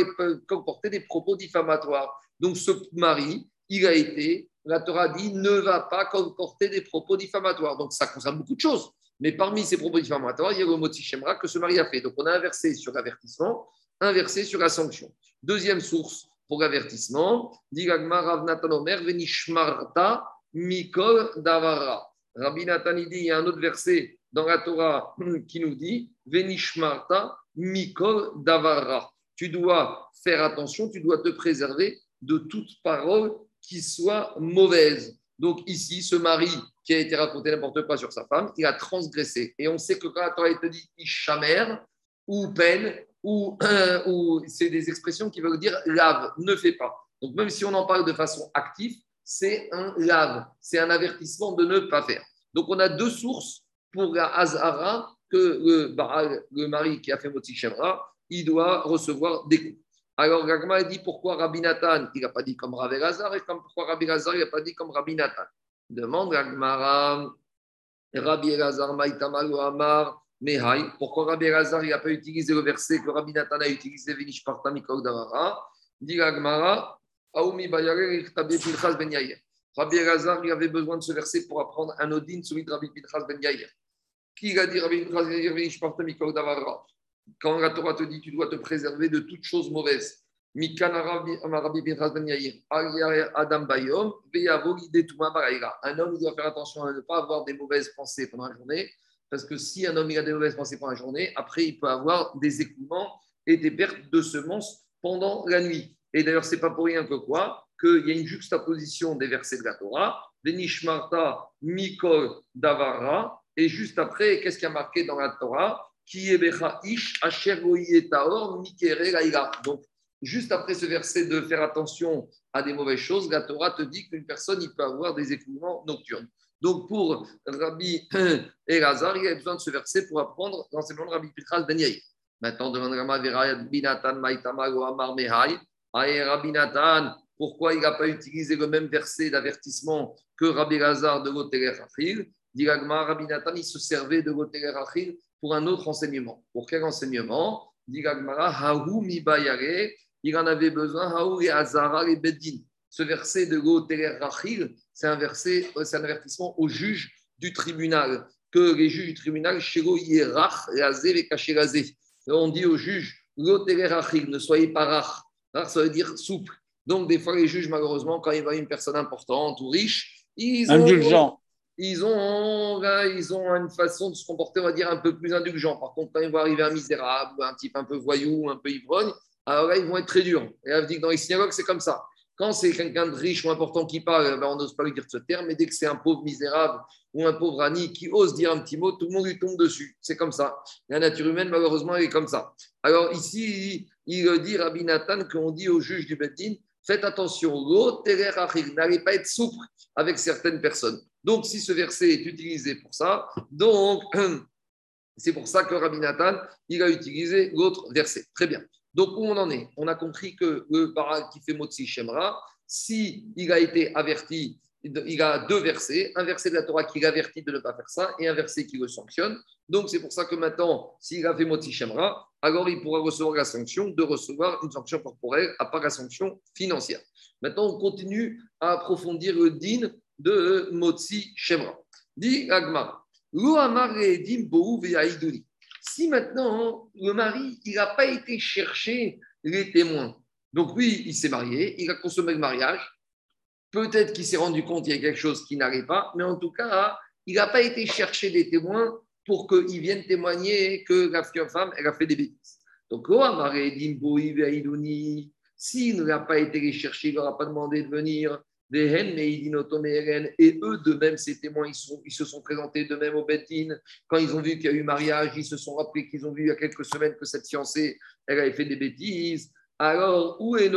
comporter des propos diffamatoires. Donc, ce mari, il a été, la Torah dit, ne va pas comporter des propos diffamatoires. Donc, ça concerne beaucoup de choses. Mais parmi ces propos diffamatoires, il y a le mot Shemra que ce mari a fait. Donc, on a inversé sur l'avertissement, inversé sur la sanction. Deuxième source pour l'avertissement, Mikol Davara. Rabbi Nathan, dit, il y a un autre verset dans la Torah qui nous dit Venishmarta Mikol Davara. Tu dois faire attention, tu dois te préserver de toute parole qui soit mauvaise. Donc ici, ce mari qui a été raconté n'importe quoi sur sa femme, il a transgressé. Et on sait que quand la Torah te dit Ishamer ou peine ou, ou c'est des expressions qui veulent dire lave, ne fais pas. Donc même si on en parle de façon active, c'est un lave, c'est un avertissement de ne pas faire. Donc on a deux sources pour la Azara que le, le mari qui a fait Motsi Shemra, il doit recevoir des coups. Alors Gagma dit pourquoi Rabbi Nathan, il n'a pas dit comme Rabbi Lazar, et pourquoi Rabbi Lazar, il n'a pas dit comme Rabbi Nathan? Demande Gagmara, Rabbi Lazar, Maïtamal Amar, Mehai, pourquoi Rabbi Lazar, n'a pas utilisé le verset que Rabbi Nathan a utilisé, Vinish Partam Davara, dit Gagmara, Aoumi Bayare, Ben. Rabbi Lazar, il avait besoin de ce verset pour apprendre un Odin, celui de Rabbi Pinchas Ben Yair. Qui a dit Quand la Torah te dit tu dois te préserver de toute chose mauvaise. Un homme doit faire attention à ne pas avoir des mauvaises pensées pendant la journée, parce que si un homme a des mauvaises pensées pendant la journée, après il peut avoir des écoulements et des pertes de semences pendant la nuit. Et d'ailleurs, c'est pas pour rien que quoi? Qu'il y a une juxtaposition des versets de la Torah. Mikol Davara, et juste après, qu'est-ce qui a marqué dans la Torah? Donc, juste après ce verset de faire attention à des mauvaises choses, la Torah te dit qu'une personne peut avoir des écoulements nocturnes. Donc, pour Rabbi Elazar, il a besoin de ce verset pour apprendre l'enseignement de Rabbi Ben Yair. Maintenant, demande Rabbi Nathan Maitamago Amar Mehai. Rabbi Nathan, pourquoi il n'a pas utilisé le même verset d'avertissement que Rabbi Elazar de Goteler Digagma, Rabbi Nathan, il se servait de Goteler Achil pour un autre enseignement. Pour quel enseignement? Digagmara, Haou Mibayare, il en avait besoin, Haou et Azara et Bedin. Ce verset de Goteler Achil, c'est un verset, c'est un avertissement aux juges du tribunal, que les juges du tribunal, Shiro Yerach, Razé On dit aux juges, Achil, ne soyez pas rach, ça veut dire souple. Donc, des fois, les juges, malheureusement, quand ils voient une personne importante ou riche, ils ont, ils ont, ils ont une façon de se comporter, on va dire, un peu plus indulgent. Par contre, quand ils vont arriver un misérable, un type un peu voyou, un peu ivrogne, alors là, ils vont être très durs. Et là, je dis que dans les synagogues, c'est comme ça. Quand c'est quelqu'un de riche ou important qui parle, ben, on n'ose pas lui dire ce terme, mais dès que c'est un pauvre misérable ou un pauvre Annie qui ose dire un petit mot, tout le monde lui tombe dessus. C'est comme ça. La nature humaine, malheureusement, elle est comme ça. Alors ici, il dit, Rabbi Nathan, qu'on dit au juge du Beddin, faites attention, n'allez pas être souple avec certaines personnes. Donc, si ce verset est utilisé pour ça, donc c'est pour ça que Rabbi Nathan, il a utilisé l'autre verset. Très bien. Donc, où on en est? On a compris que le para qui fait Motsi Shemra, si il a été averti, il a deux versets, un verset de la Torah qui l'avertit de ne pas faire ça et un verset qui le sanctionne. Donc, c'est pour ça que maintenant, s'il a fait Motsi Shemra, alors il pourra recevoir la sanction de recevoir une sanction corporelle à part la sanction financière. Maintenant, on continue à approfondir le din de Motsi Shemra. Dit Agmar, si maintenant le mari, il n'a pas été chercher les témoins, donc lui, il s'est marié, il a consommé le mariage, peut-être qu'il s'est rendu compte qu'il y a quelque chose qui n'allait pas, mais en tout cas, il n'a pas été chercher des témoins pour qu'ils viennent témoigner que la femme, elle a fait des bêtises. Donc, s'il ne l'a pas été les chercher, il n'aura pas demandé de venir. Et eux, de même, ces témoins, ils, sont, ils se sont présentés de même au Betin. Quand ils ont vu qu'il y a eu mariage, ils se sont rappelés qu'ils ont vu il y a quelques semaines que cette fiancée, elle avait fait des bêtises. Alors, où est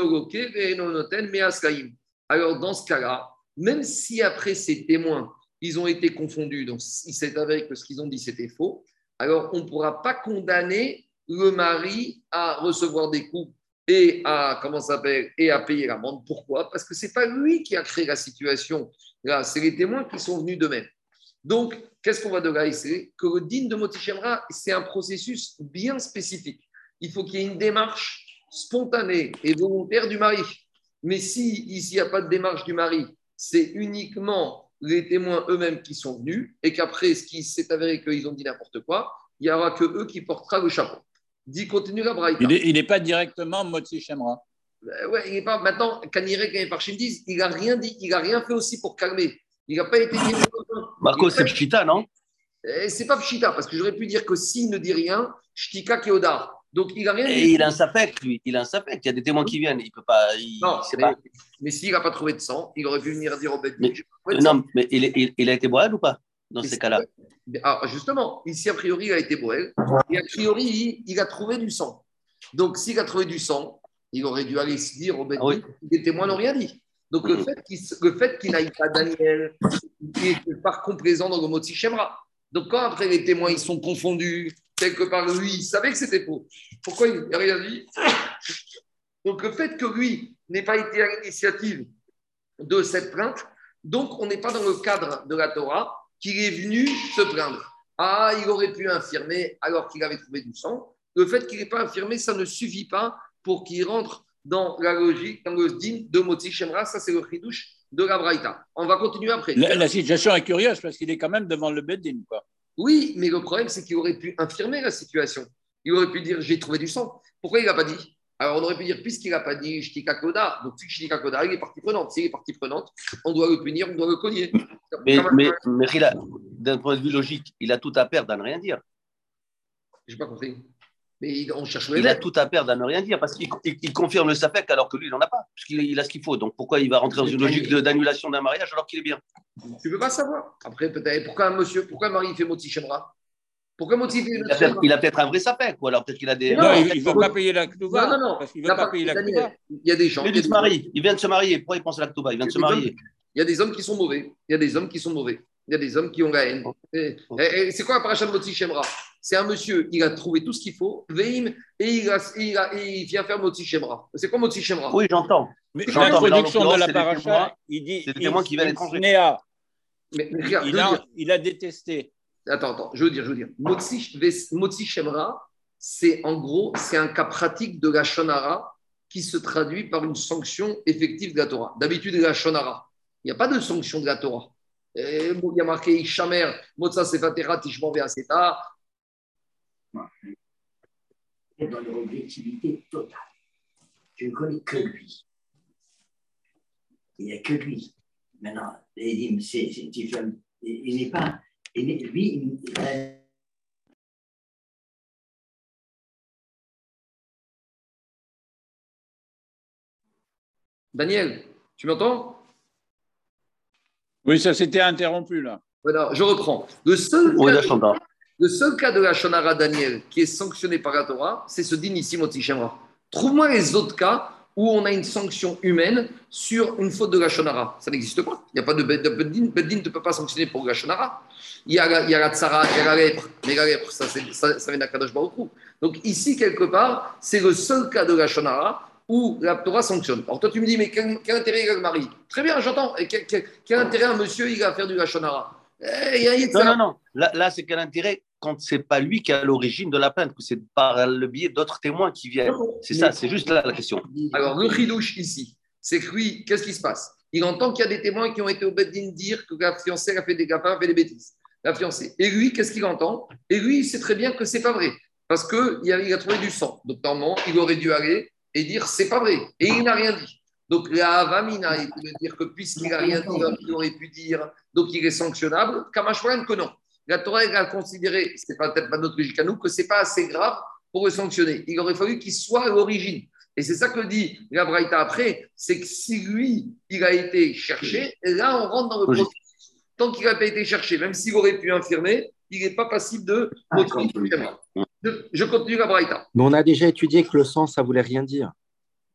Alors, dans ce cas-là, même si après ces témoins, ils ont été confondus, donc il s'est avéré que ce qu'ils ont dit, c'était faux, alors on ne pourra pas condamner le mari à recevoir des coups et à comment s'appelle et payer l'amende. Pourquoi? Parce que c'est pas lui qui a créé la situation. Là, c'est les témoins qui sont venus de même. Donc, qu'est-ce qu'on va de là? Ici Que le din de Motichemra, c'est un processus bien spécifique. Il faut qu'il y ait une démarche spontanée et volontaire du mari. Mais si ici il n'y a pas de démarche du mari, c'est uniquement les témoins eux-mêmes qui sont venus et qu'après, ce qui s'est avéré qu'ils ont dit n'importe quoi, il n'y aura que eux qui portera le chapeau. Dit continue la braïta. Il n'est pas directement Motsi Shemra. Ben ouais, il est pas. Maintenant, Kanire, quand il est par disent, il n'a rien dit, il n'a rien fait aussi pour calmer. Il n'a pas été. Marco, c'est Pshita, non? Eh, C'est pas Pshita, parce que j'aurais pu dire que s'il ne dit rien, Shtika Keodar. Donc il n'a rien dit. Et il a un sapek, lui. Il a un sapek. Il y a des témoins qui viennent. Il peut pas. non, mais, s'il n'a pas trouvé de sang, il aurait pu venir dire au bête. Non, mais il, il, a été boire ou pas dans ces cas-là? alors justement, ici, a priori, il a été Boël. Et a priori, il a trouvé du sang. Donc, s'il a trouvé du sang, il aurait dû aller se dire au ah les témoins n'ont rien dit. Donc, le fait qu'il n'aille pas Daniel, il est par complaisant dans le mot Shemra. Donc, quand après les témoins ils sont confondus, quelque part lui, il savait que c'était faux. Pourquoi il n'a rien dit? Donc, le fait que lui n'ait pas été à l'initiative de cette plainte, donc on n'est pas dans le cadre de la Torah, qu'il est venu se plaindre. Ah, il aurait pu infirmer alors qu'il avait trouvé du sang. Le fait qu'il n'ait pas infirmé, ça ne suffit pas pour qu'il rentre dans la logique, dans de Moti Shemra. Ça, c'est le chidouche de la Braïta. On va continuer après. La, situation est curieuse parce qu'il est quand même devant le Beddin. Quoi. Oui, mais le problème, c'est qu'il aurait pu infirmer la situation. Il aurait pu dire j'ai trouvé du sang. Pourquoi il n'a pas dit? Alors, on aurait pu dire, puisqu'il n'a pas dit Shtika Koda, donc Shtika Koda, il est partie prenante. S'il est partie prenante, on doit le punir, on doit le cogner. Mais, mais, mais d'un point de vue logique, il a tout à perdre à ne rien dire. Je n'ai pas compris. Mais on cherche Il a tout à perdre à ne rien dire parce qu'il confirme le SAPEC alors que lui, il n'en a pas, puisqu'il il a ce qu'il faut. Donc pourquoi il va rentrer dans une logique d'annulation d'un mariage alors qu'il est bien? Tu ne peux pas savoir. Après, peut-être, pourquoi un monsieur, pourquoi un mari fait Moti Shemra pourquoi motiver Il a peut-être un vrai sapin, ou alors peut-être qu'il a des. Non, il ne veut pas payer la Ktouba. Non, non, non. Parce qu'il ne veut pas payer la Ktouba. Il y a des gens. Il, se marie. il vient de se marier. Pourquoi il pense à la Ktouba Il vient de se marier. Il y a des hommes qui sont mauvais. Il y a des hommes qui sont mauvais. Il y a des hommes qui ont la haine. C'est quoi la paracha de Motsi Shemra? C'est un monsieur, il a trouvé tout ce qu'il faut, Veim, et il, a, il, a, il vient faire Motsi Shemra. C'est quoi Motsi Shemra? Oui, j'entends. Mais l'introduction de la paracha, il dit. C'est témoins qui viennent étrangers. Mais, il, a, il a détesté Attends, attends, je veux dire, je veux dire. Motsi Shemra, c'est en gros, c'est un cas pratique de la Shonara qui se traduit par une sanction effective de la Torah. D'habitude, la Shonara, il n'y a pas de sanction de la Torah. Il y a marqué Ishamer, Motsa Sefatera, Tishman Veaseta. Dans l'objectivité totale. je ne connais que lui. Il n'y a que lui. Maintenant, il n'est pas. lui, il Daniel, tu m'entends? Oui, ça s'était interrompu là. Voilà, je reprends. Le seul, cas, le seul cas de la Shonara Daniel qui est sanctionné par la Torah, c'est ce din ici, Trouve-moi les autres cas où on a une sanction humaine sur une faute de la Shonara. Ça n'existe pas. Il n'y a pas de Beddin. Beddin ne peut pas sanctionner pour la Shonara. Il y a, il y a la tsara, il y a la lèpre. Mais la lèpre, ça, ça, ça vient d'Akadosh Baruch Donc ici, quelque part, c'est le seul cas de la Shonara où la Torah sanctionne. Alors toi, tu me dis, mais quel, intérêt il a le mari? Très bien, j'entends. Quel, quel, intérêt un monsieur il a à faire du Lachonara? Eh, Non, non, non. Là, là c'est quel intérêt quand c'est pas lui qui est à l'origine de la plainte, que c'est par le biais d'autres témoins qui viennent? C'est ça, c'est juste là la question. Alors, le ridouche ici, c'est que lui, qu'est-ce qui se passe? Il entend qu'il y a des témoins qui ont été au Beddin dire que la fiancée a fait des gaffes, a fait des bêtises. La fiancée. Et lui, qu'est-ce qu'il entend? Et lui, il sait très bien que c'est pas vrai. Parce qu'il a, il a trouvé du sang. Donc, normalement, il aurait dû aller et dire c'est pas vrai. Et il n'a rien dit. Donc la Avamina, il pouvait dire que puisqu'il n'a rien dit, il aurait pu dire, donc il est sanctionnable. Kamashwaran que non. La Torah a considéré, c'est peut-être pas notre logique à nous, que c'est pas assez grave pour le sanctionner. Il aurait fallu qu'il soit à l'origine. Et c'est ça que dit la Braïta après, c'est que si lui, il a été cherché, là on rentre dans le processus. Tant qu'il n'a pas été cherché, même s'il aurait pu infirmer, il n'est pas passible de ah, je, continue la braïta. Mais on a déjà étudié que le sang, ça voulait rien dire.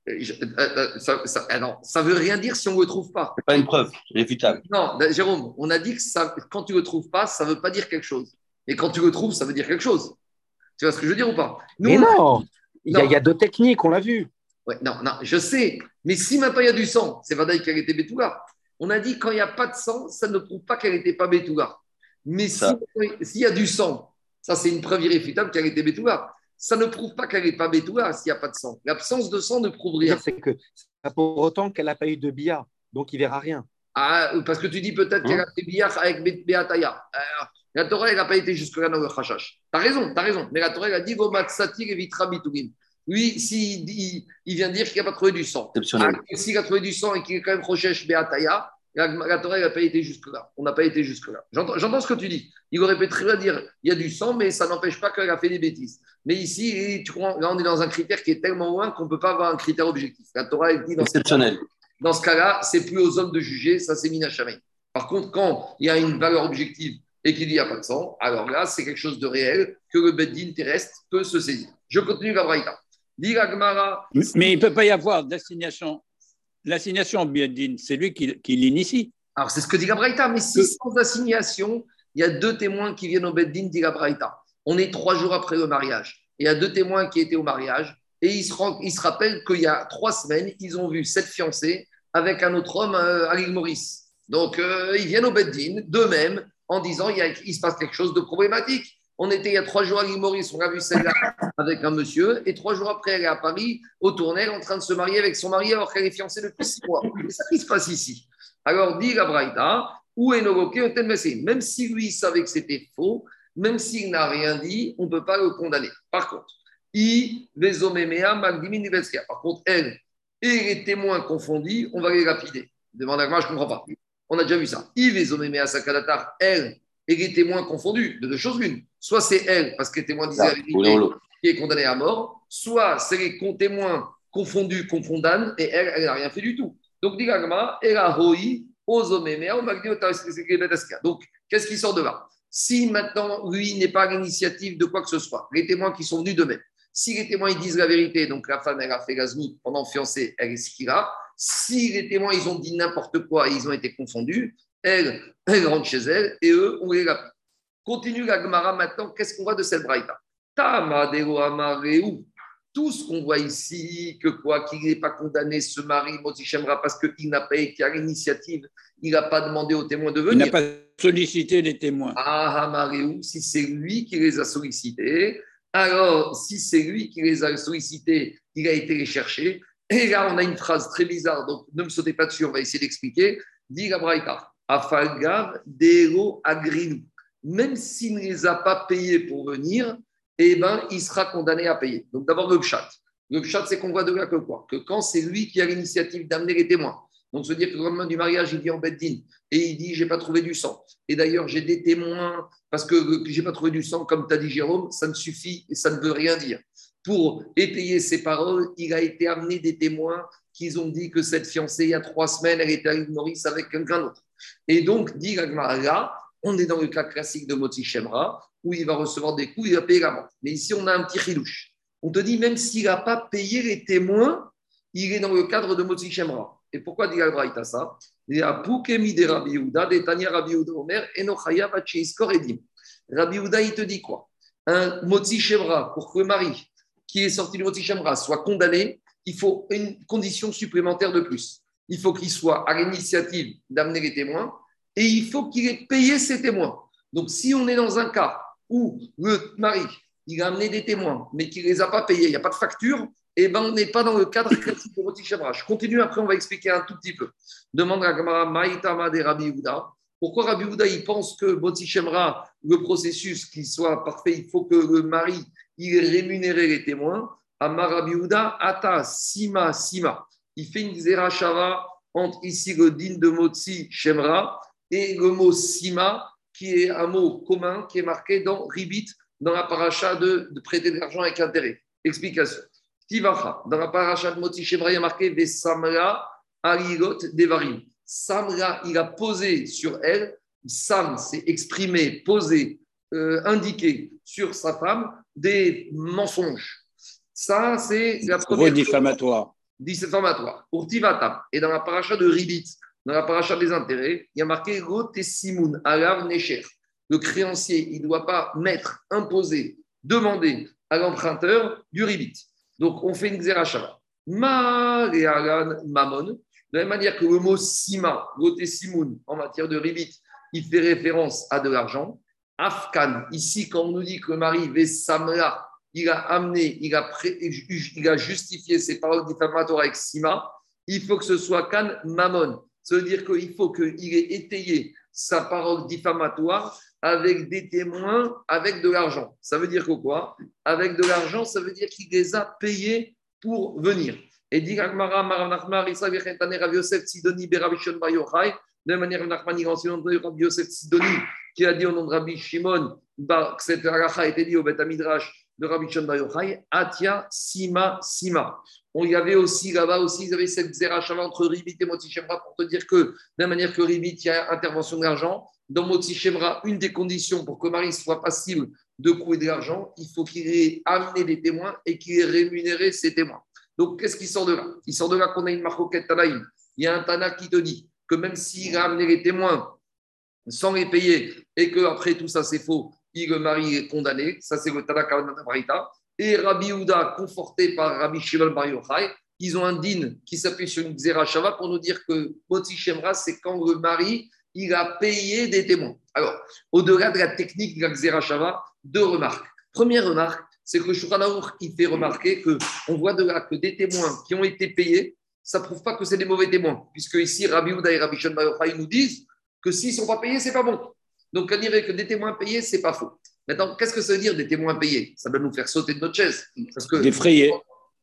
Euh, euh, ça, ça, euh, non, ça veut rien dire si on ne le trouve pas. C'est pas une preuve réfutable. Non, ben, Jérôme, on a dit que ça, quand tu ne le trouves pas, ça ne veut pas dire quelque chose. Et quand tu le trouves, ça veut dire quelque chose. Tu vois ce que je veux dire ou pas? Mais non, il y, a, deux techniques, on l'a vu. Ouais, non, non, je sais. Mais si maintenant il y a du sang, c'est Vadaï qui a été Betouga. On a dit quand il n'y a pas de sang, ça ne prouve pas qu'elle n'était pas Betouga. Mais s'il y a du sang, ça c'est une preuve irréfutable qu'elle était Betouga. Ça ne prouve pas qu'elle n'est pas Betouga s'il n'y a pas de sang. L'absence de sang ne prouve rien. C'est que pour autant qu'elle n'a pas eu de billard, donc il verra rien. Ah, parce que tu dis peut-être qu'elle a hein fait billard avec Beataya. Euh, la Torah, elle n'a pas été jusque-là dans le Khashash. Tu as raison, tu as raison. Mais la Torah, elle a dit Vomatsati Vitra Bitugin. Lui, s'il il, il, vient dire qu'il n'a pas trouvé du sang. Ah, s'il a trouvé du sang et qu'il est quand même Rochesh Beataya, la, Torah n'a pas été jusque-là. On n'a pas été jusque-là. J'entends ce que tu dis. Il aurait pu très bien dire il y a du sang, mais ça n'empêche pas qu'elle a fait des bêtises. Mais ici, tu là, on est dans un critère qui est tellement loin qu'on ne peut pas avoir un critère objectif. La Torah est dit dans Exceptionnel. dans ce cas-là, c'est plus aux hommes de juger, ça c'est Minachamay. Par contre, quand il y a une valeur objective et qu'il n'y a pas de sang, alors là, c'est quelque chose de réel que le Beddin terrestre peut se saisir. Je continue la Braïta. Mais il ne peut pas y avoir d'assignation l'assignation Biedin, c'est lui qui, l'initie. Alors, c'est ce que dit Gabraïta, mais si sans assignation, il y a deux témoins qui viennent au Beddin, dit Gabraïta. On est trois jours après le mariage. Il y a deux témoins qui étaient au mariage et ils se, ils se rappellent qu'il y a trois semaines, ils ont vu cette fiancée avec un autre homme euh, à l'île Maurice. Donc, euh, ils viennent au Beddin d'eux-mêmes en disant il, il se passe quelque chose de problématique. On était il y a trois jours à on a vu celle-là avec un monsieur, et trois jours après, elle est à Paris, au tournel, en train de se marier avec son mari alors qu'elle est fiancée depuis six mois. C'est ça qui se passe ici. Alors, dit la Braïta, ou même si lui savait que c'était faux, même s'il n'a rien dit, on ne peut pas le condamner. Par contre, I, Par contre, elle et les témoins confondus, on va les lapider. Demande à moi, je ne comprends pas. On a déjà vu ça. I, Sakadatar, elle et les témoins confondus, de deux choses l'une. Soit c'est elle, parce que les témoins disaient la vérité, qui est condamnée à mort, soit c'est les témoins confondus qu'on condamne, et elle, elle n'a rien fait du tout. Donc, donc, qu'est-ce qui sort de là? Si maintenant, lui n'est pas à l'initiative de quoi que ce soit, les témoins qui sont venus de même, si les témoins ils disent la vérité, donc la femme elle a fait la pendant fiancée, elle est ce qu'il a. Si les témoins ils ont dit n'importe quoi et ils ont été confondus, elle, elle rentre chez elle et eux, on les lapide. Continue la Gemara maintenant. Qu'est-ce qu'on voit de cette braïta? Tout ce qu'on voit ici, que quoi, qu'il n'est pas condamné, ce mari, Motichemra, parce qu'il n'a pas été à l'initiative, il n'a pas demandé aux témoins de venir. Il n'a pas sollicité les témoins. Ah, Maréou, si c'est lui qui les a sollicités, alors si c'est lui qui les a sollicités, il a été les chercher. Et là, on a une phrase très bizarre, donc ne me sautez pas dessus, on va essayer d'expliquer. Dit la Braïta. Afalgav Dero Agrinou. Même s'il ne les a pas payés pour venir, eh ben, il sera condamné à payer. Donc d'abord le chat. Le chat, c'est qu'on voit de là que quoi? Que quand c'est lui qui a l'initiative d'amener les témoins. Donc, se dire que le lendemain du mariage, il vient en Beddin et il dit J'ai pas trouvé du sang. Et d'ailleurs, j'ai des témoins parce que, j'ai pas trouvé du sang, comme t'as dit Jérôme, ça ne suffit et ça ne veut rien dire. Pour étayer ses paroles, il a été amené des témoins qui ont dit que cette fiancée, il y a trois semaines, elle était à l'île Maurice avec quelqu'un d'autre. Et donc, dit là, on est dans le cas classique de Moti Shemra, où il va recevoir des coups, il va payer la Mais ici, on a un petit chilouche. On te dit, même s'il n'a pas payé les témoins, il est dans le cadre de Moti Shemra. Et pourquoi dit Albraïta ça? Il y a Poukemi de Rabbi Yehuda, il te dit quoi? Un Moti Shemra, pour que le mari qui est sorti du Moti Shemra soit condamné, il faut une condition supplémentaire de plus. Il faut qu'il soit à l'initiative d'amener les témoins et il faut qu'il ait payé ses témoins. Donc, si on est dans un cas où le mari, il a amené des témoins, mais qu'il ne les a pas payés, il n'y a pas de facture, eh ben, on n'est pas dans le cadre classique de Shemra. Je continue, après, on va expliquer un tout petit peu. Demande à Gamara Maïtama de Rabbi Houda. Pourquoi Rabbi Houda, il pense que Shemra, le processus qui soit parfait, il faut que le mari, il ait rémunéré les témoins. Amar Rabbi Houda, Ata, Sima, Sima. Il fait une Zerachava entre ici le de Motsi Shemra et le mot Sima, qui est un mot commun qui est marqué dans Ribit, dans la paracha de, de prêter de l'argent avec intérêt. Explication. Tivacha, dans la paracha de Moti Shemra, il y a marqué Vesamra Arigot Devarim. Samra, il a posé sur elle. Sam, c'est exprimé, posé, euh, indiqué sur sa femme des mensonges. Ça, c'est la première. diffamatoire. Diffamatoire. Pour Tivatam. Et dans la paracha de Ribit, dans la paracha des intérêts, il y a marqué Rotesimoun, Alav Necher. Le créancier, il ne doit pas mettre, imposer, demander à l'emprunteur du Ribit. Donc, on fait une xerachava. Ma mamon. De la même manière que le mot sima, simoun, en matière de ribit, il fait référence à de l'argent. Afkan, ici, quand on nous dit que le mari Vesamra, il a amené, il a, il a justifié ses paroles diffamatoires avec Sima, il faut que ce soit Kan Mamon. Ça veut dire qu'il faut qu'il ait étayé sa parole diffamatoire avec des témoins, avec de l'argent. Ça veut dire que quoi? Avec de l'argent, ça veut dire qu'il les a payés pour venir. Et dit Agmara, Maranachmar, Israël, Rav Yosef, Sidoni, Beravishon, Bayochai, de manière, Nachman, Rabbi Yosef Sidoni, qui a dit au nom de Rabbi Shimon, que cette halakha a été dit au Beth Midrash de Rabbi Shimon Bayochai, Atia, Sima, Sima. On y avait aussi, là-bas aussi, ils avaient cette zerachava entre Ribit et Moti Shemra pour te dire que, de la manière que Ribit, il y a intervention d'argent, dans Moti Shemra, une des conditions pour que Marie soit passible de couper de l'argent, il faut qu'il ait amené des témoins et qu'il ait rémunéré ses témoins. Donc, qu'est-ce qui sort de là? Il sort de là qu'on a une marcoquette Tanaïm. Il y a un Tana qui te dit que même s'il a amené les témoins sans les payer et qu'après tout ça c'est faux, il, le mari est condamné. Ça, c'est le Tana Marita. Et Rabbi Houda, conforté par Rabbi Shimon Bar Yochai, ils ont un din qui s'appuie sur une Xerashava pour nous dire que Moti Shemra, c'est quand le mari il a payé des témoins. Alors, au-delà de la technique de la Xerashava, deux remarques. Première remarque, c'est que Shuranaour, il fait remarquer qu'on voit de là que des témoins qui ont été payés, ça ne prouve pas que c'est des mauvais témoins, puisque ici, Rabbi Houda et Rabbi Shon nous disent que s'ils ne sont pas payés, ce n'est pas bon. Donc, on dirait que des témoins payés, ce n'est pas faux. Maintenant, qu'est-ce que ça veut dire des témoins payés? Ça va nous faire sauter de notre chaise. Parce que Défrayé.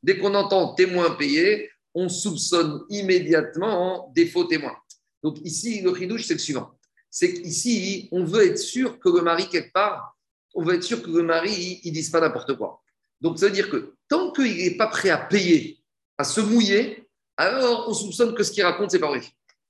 Dès qu'on entend témoins payés, on soupçonne immédiatement des faux témoins. Donc ici, le ridouche, c'est le suivant. C'est qu'ici, on veut être sûr que le mari, quelque part, on veut être sûr que le mari, il ne dise pas n'importe quoi. Donc ça veut dire que tant qu'il n'est pas prêt à payer, à se mouiller, alors on soupçonne que ce qu'il raconte, c'est pas vrai.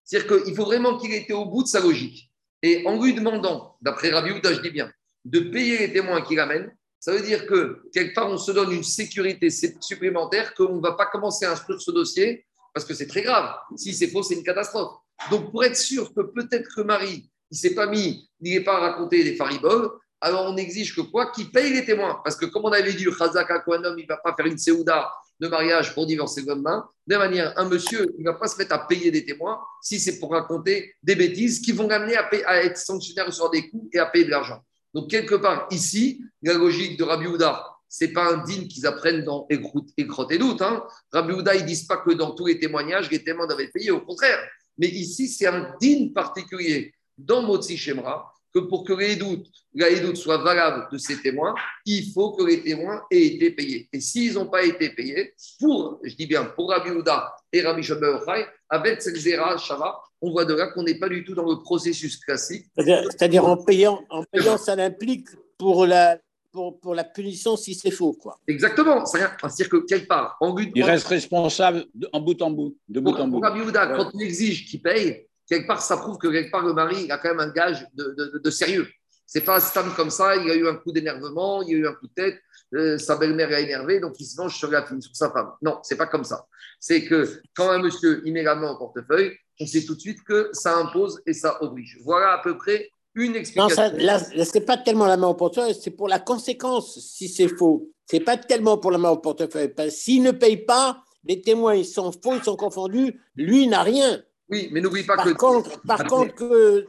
C'est-à-dire qu'il faut vraiment qu'il ait été au bout de sa logique. Et en lui demandant, d'après Rabbi Houda, je dis bien, de payer les témoins qu'il amène, ça veut dire que quelque part, on se donne une sécurité supplémentaire, qu'on ne va pas commencer à instruire ce dossier, parce que c'est très grave. Si c'est faux, c'est une catastrophe. Donc, pour être sûr que peut-être que Marie, il ne s'est pas mis, il n'est pas raconté des fariboles, alors on exige que quoi Qu'il paye les témoins. Parce que comme on avait dit, Khazaka, un homme, il ne va pas faire une séouda de mariage pour divorcer main. De manière, un monsieur, il ne va pas se mettre à payer des témoins si c'est pour raconter des bêtises qui vont l'amener à, à, être sanctionnaire sur des coûts et à payer de l'argent. Donc, quelque part, ici, la logique de Rabbi Houda, ce n'est pas un digne qu'ils apprennent dans Écrotte et doute. Hein. Rabbi Houda, ils ne disent pas que dans tous les témoignages, les témoins doivent payer, au contraire. Mais ici, c'est un digne particulier dans Motsi Shemra que pour que les doutes, la doute soit valable de ces témoins, il faut que les témoins aient été payés. Et s'ils n'ont pas été payés, pour, je dis bien, pour Rabbi Houda et Rabbi Shimon avec cette Zera Shava, on voit de là qu'on n'est pas du tout dans le processus classique. C'est-à-dire en payant, en payant, ça l'implique pour la, pour, pour, la punition si c'est faux. Quoi. Exactement. C'est-à-dire que quelque part, en but, Il reste responsable en bout en bout. De bout en bout. Rabbi Houda, quand on exige qu'il paye, quelque part, ça prouve que quelque part, le mari a quand même un gage de, de, de sérieux. C'est pas un stand comme ça, il a eu un coup d'énervement, il a eu un coup de tête, euh, sa belle-mère est énervée, donc il se venge sur, la, sur sa femme. Non, c'est pas comme ça. C'est que quand un monsieur il met la main au portefeuille, on sait tout de suite que ça impose et ça oblige. Voilà à peu près une explication. Non, là, c'est pas tellement la main au portefeuille, c'est pour la conséquence si c'est faux. C'est pas tellement pour la main au portefeuille. S'il ne paye pas, les témoins ils sont faux, ils sont confondus, lui n'a rien. Oui, mais n'oublie pas par que. Contre, par contre, que,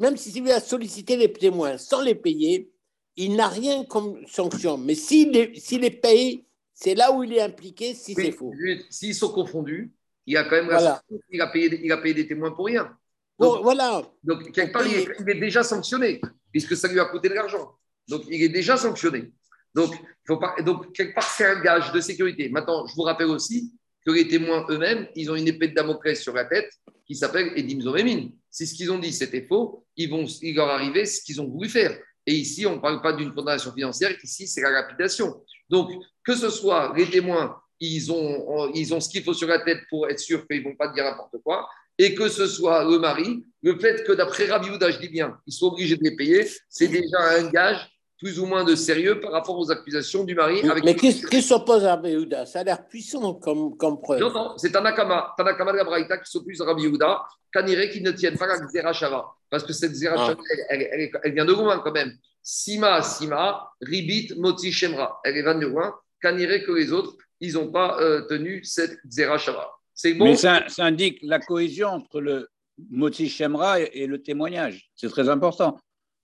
même si lui a sollicité les témoins sans les payer, il n'a rien comme sanction. Mais s'il les, les paye, c'est là où il est impliqué si c'est faux. S'ils sont confondus, il a quand même il, a payé, il a payé des témoins pour rien. Donc, voilà. Donc, quelque part, il est, déjà sanctionné, puisque ça lui a coûté de l'argent. Donc, il est déjà sanctionné. Donc, faut pas, donc quelque part, c'est un gage de sécurité. Maintenant, je vous rappelle aussi que les témoins eux-mêmes, ils ont une épée de Damoclès sur la tête qui s'appelle Edim Zomémin. Si ce qu'ils ont dit c'était faux, ils vont, il leur arriver ce qu'ils ont voulu faire. Et ici, on ne parle pas d'une condamnation financière, ici, c'est la lapidation. Donc, que ce soit les témoins, ils ont, ils ont ce qu'il faut sur la tête pour être sûr qu'ils ne vont pas dire n'importe quoi, et que ce soit le mari, le fait que d'après Rabbi je dis bien, ils sont obligés de les payer, c'est déjà un gage plus ou moins de sérieux par rapport aux accusations du mari. Avec mais qu'est-ce qui s'oppose à Rabbi Ça a l'air puissant comme, comme preuve. Non, non, c'est Tanakama, Tanakama de la Braïta qui s'oppose à Rabbi Yehuda, Kanire qui ne tiennent pas la Zerachava. Parce que cette Zerachava, ah. elle, elle, vient de loin quand même. Sima, Sima, Ribit, Moti, Shemra. Elle vient de loin. Kanire que les autres, ils n'ont pas euh, tenu cette Zerachava. C'est bon? Mais ça, ça, indique la cohésion entre le Moti Shemra et, le témoignage. C'est très important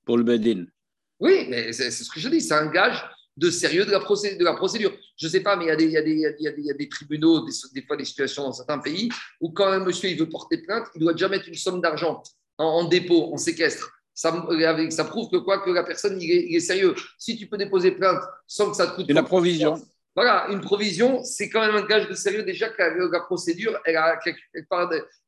pour le Bedin. Oui, mais c'est ce que je dis, c'est un gage de sérieux de la, procédure. De la procédure. Je ne sais pas, mais il y, a des, il, y a des, il, y a des, il y a des, tribunaux, des, fois des situations dans certains pays, où quand un monsieur il veut porter plainte, il doit déjà mettre une somme d'argent en, dépôt, en séquestre. Ça, ça, prouve que quoi que la personne il est, sérieux. Si tu peux déposer plainte sans que ça te coûte. Et la provision. Voilà, une provision, c'est quand même un gage de sérieux déjà que la, procédure, elle a,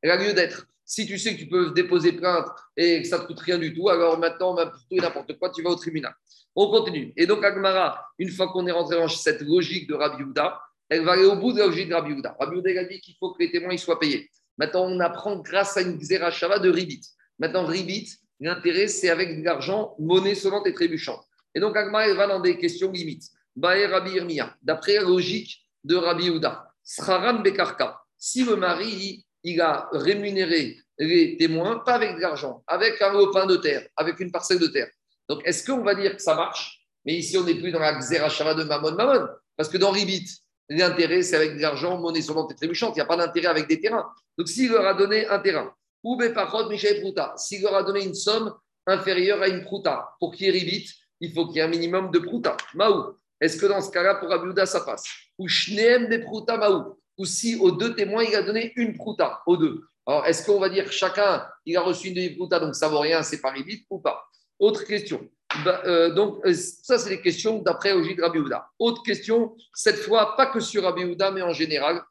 elle a lieu d'être. Si tu sais que tu peux déposer plainte et que ça ne te coûte rien du tout, alors maintenant, pour tout et n'importe quoi, tu vas au tribunal. On continue. Et donc, Agmara, une fois qu'on est rentré dans cette logique de Rabbi Houda, elle va aller au bout de la logique de Rabbi Houda. Rabbi Houda a dit qu'il faut que les témoins soient payés. Maintenant, on apprend grâce à une Xerashava de Ribit. Maintenant, Ribit, l'intérêt, c'est avec de l'argent, monnaie sonnante et trébuchante. Et donc, Agmara, elle va dans des questions limites. Baé Rabbi Irmiya, d'après la logique de Rabbi Houda, Sraran Bekarka, si le mari il a rémunéré les témoins, pas avec de l'argent, avec un lopin de terre, avec une parcelle de terre. Donc, est-ce qu'on va dire que ça marche? Mais ici, on n'est plus dans la Xerashava de Mammon Mammon, parce que dans Ribit, l'intérêt, c'est avec de l'argent, monnaie sonnante et trébuchante. Il n'y a pas d'intérêt avec des terrains. Donc, s'il leur a donné un terrain, ou Beparot, Michel Prouta, s'il leur a donné une somme inférieure à une Prouta, pour qu'il y ait Ribit, il faut qu'il y ait un minimum de Prouta. Maou. Est-ce que dans ce cas-là, pour Abiouda, ça passe? Ou Shneem de Prouta Maou ou si aux deux témoins, il a donné une prouta, aux deux. Alors, est-ce qu'on va dire chacun, il a reçu une demi-prouta, donc ça vaut rien, c'est pas vite ou pas? Autre question. Bah, euh, donc, euh, ça, c'est les questions d'après Oji de Rabbi Autre question, cette fois, pas que sur Rabbi mais en général,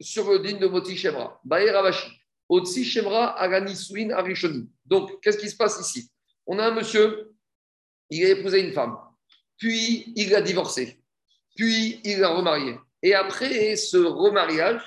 sur le digne de Moti Shemra. Baer Ravashi. Otsi Shemra Aganisouin Arishoni. Donc, qu'est-ce qui se passe ici? On a un monsieur, il a épousé une femme, puis il a divorcé, puis il a remarié. Et après ce remariage,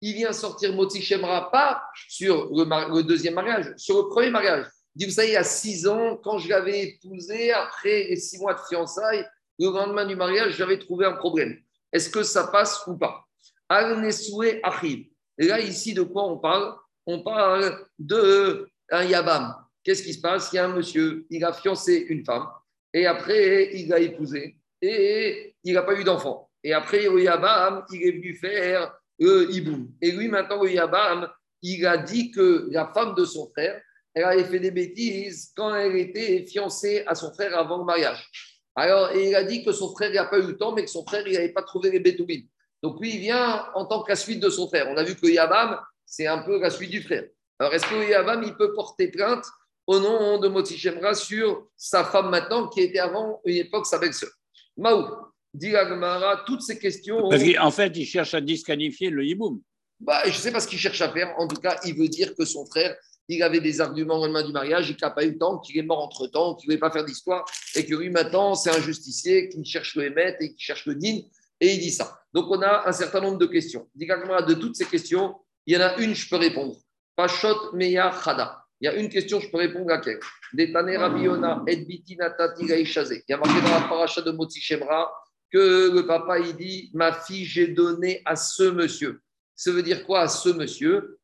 il vient sortir Moti Shemra, pas sur le, deuxième mariage, sur le premier mariage. Il dit, vous savez, il y a six ans, quand je l'avais épousé, après les six mois de fiançailles, le lendemain du mariage, j'avais trouvé un problème. Est-ce que ça passe ou pas? Al-Nesoué arrive. Et là, ici, de quoi on parle? On parle d'un Yabam. Qu'est-ce qui se passe? Il y a un monsieur, il a fiancé une femme, et après, il a épousé, et il n'a pas eu d'enfant. Et après, Yabam, il est venu faire euh, Iboum. Et lui, maintenant, Yabam, il a dit que la femme de son frère, elle avait fait des bêtises quand elle était fiancée à son frère avant le mariage. Alors, il a dit que son frère n'a pas eu le temps, mais que son frère, n'avait pas trouvé les bétoumines. Donc, lui, il vient en tant que la suite de son frère. On a vu que Yabam, c'est un peu la suite du frère. Alors, est-ce que Yabam, il peut porter plainte au nom de Moti Shemra sur sa femme maintenant qui était avant une époque sa belle-sœur? Maou, dit Agmara, toutes ces questions. Parce qu'en fait, il cherche à disqualifier le hiboum. Bah, je ne sais pas ce qu'il cherche à faire. En tout cas, il veut dire que son frère, il avait des arguments au lendemain du mariage, il n'a pas eu le temps, qu'il est mort entre temps, qu'il ne voulait pas faire d'histoire, et que lui, maintenant, c'est un justicier qui cherche le émet et qui cherche le din, et il dit ça. Donc, on a un certain nombre de questions. De toutes ces questions, il y en a une, je peux répondre. Pashot Meya Khada. Il y a une question, je peux répondre à laquelle? Detane Rabiona, Edbiti Natati Il y a marqué dans la paracha de Moti Shemra que le papa, il dit Ma fille, j'ai donné à ce monsieur. Ça veut dire quoi à ce monsieur?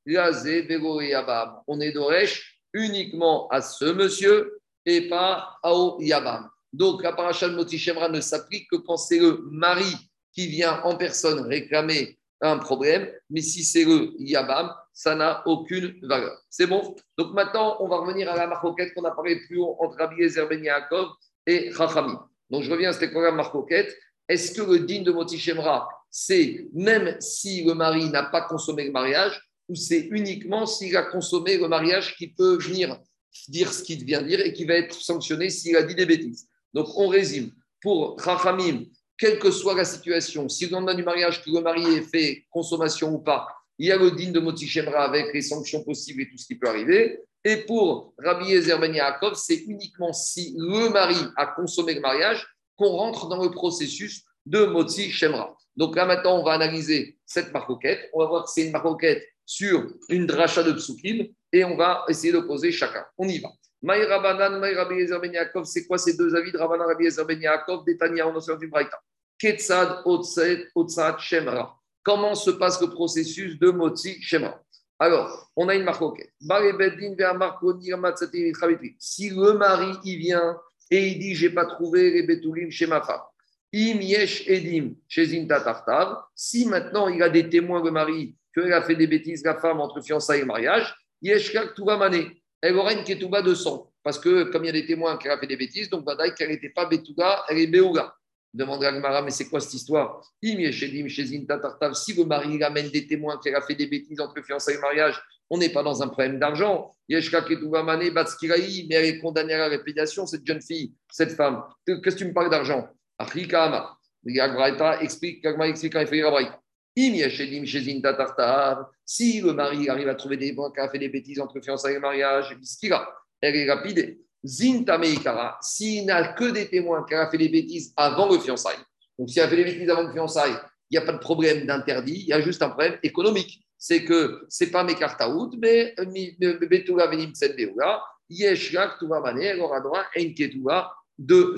On est d'Oresh uniquement à ce monsieur et pas à Yabam. Donc la paracha de Moti Shemra ne s'applique que quand c'est le mari qui vient en personne réclamer un problème, mais si c'est le Yabam, ça n'a aucune valeur. C'est bon? Donc maintenant, on va revenir à la marcoquette qu'on a parlé plus haut entre Rabbi Ezer Ben Yaakov et Chachami. Donc je reviens à cette programme marcoquette. Est-ce que le din de Moti Shemra, c'est même si le mari n'a pas consommé le mariage, ou c'est uniquement s'il a consommé le mariage qui peut venir dire ce qu'il vient dire et qui va être sanctionné s'il a dit des bêtises Donc on résume. Pour Chachamim, quelle que soit la situation, si le lendemain du mariage, que le mari ait fait consommation ou pas, il y a le din de Moti Shemra avec les sanctions possibles et tout ce qui peut arriver. Et pour Rabbi Ezer Ben Yaakov, c'est uniquement si le mari a consommé le mariage qu'on rentre dans le processus de Moti Shemra. Donc là, maintenant, on va analyser cette marcoquette. On va voir que c'est une marcoquette sur une dracha de psukim et on va essayer de poser chacun. On y va. Maï Rabanan, Maï Rabbi Ben c'est quoi ces deux avis de Rabanan Rabbi Ezer Ben Yaakov, d'Etania, en du Braïta? Ketzad, Otsad, Shemra. Comment se passe le processus de Motzi Shema Alors, on a une marque. Si le mari il vient et il dit J'ai pas trouvé les Betoulim chez ma femme. Im yesh edim chez Si maintenant il a des témoins, le mari, qu'il a fait des bêtises, la femme, entre fiançailles et mariage, yesh kak mané. Elle aura une ketouba de sang. Parce que comme il y a des témoins qui a fait des bêtises, donc badaï qu'elle n'était pas betouga, elle est béouga. Demande à Gmara, mais c'est quoi cette histoire? Si le mari amène des témoins qui a fait des bêtises entre fiançailles et mariage, on n'est pas dans un problème d'argent. Yeshka mais elle est condamnée à la répétition, cette jeune fille, cette femme. Qu'est-ce que tu me parles d'argent? Achikama. explique, explique quand il fait si le mari arrive à trouver des a fait des bêtises entre fiançailles et mariage, elle est rapide. Zinta s'il n'a que des témoins qui a fait des bêtises avant le fiançailles, donc s'il a fait des bêtises avant le fiançailles, il n'y a pas de problème d'interdit, il y a juste un problème économique. C'est que ce n'est pas mes cartes à out, mais Betula Venim aura droit à une de.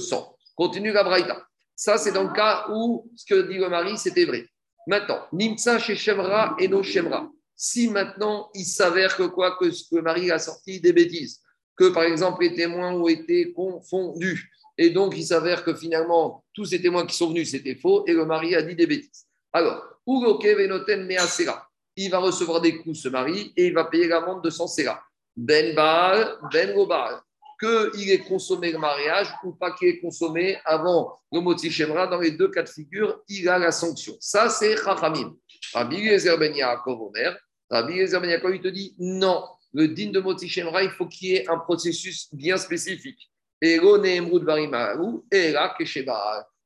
Continue la Braïta. Ça, c'est dans le cas où ce que dit le mari, c'était vrai. Maintenant, Nimsa chez Shemra et no Shemra. Si maintenant il s'avère que quoi que le mari a sorti des bêtises, que, par exemple, les témoins ont été confondus. Et donc, il s'avère que finalement, tous ces témoins qui sont venus, c'était faux, et le mari a dit des bêtises. Alors, il va recevoir des coups, ce mari, et il va payer l'amende de son Sera. Ben Baal, Ben Gobal. Qu'il ait consommé le mariage ou pas qu'il ait consommé avant le moti Shemra, dans les deux cas de figure, il a la sanction. Ça, c'est Chachamim. Rabbi Yezer Ben Yaakov Omer. Rabbi Yezer Ben il te dit non, le din de Moti Shemra, il faut qu'il y ait un processus bien spécifique.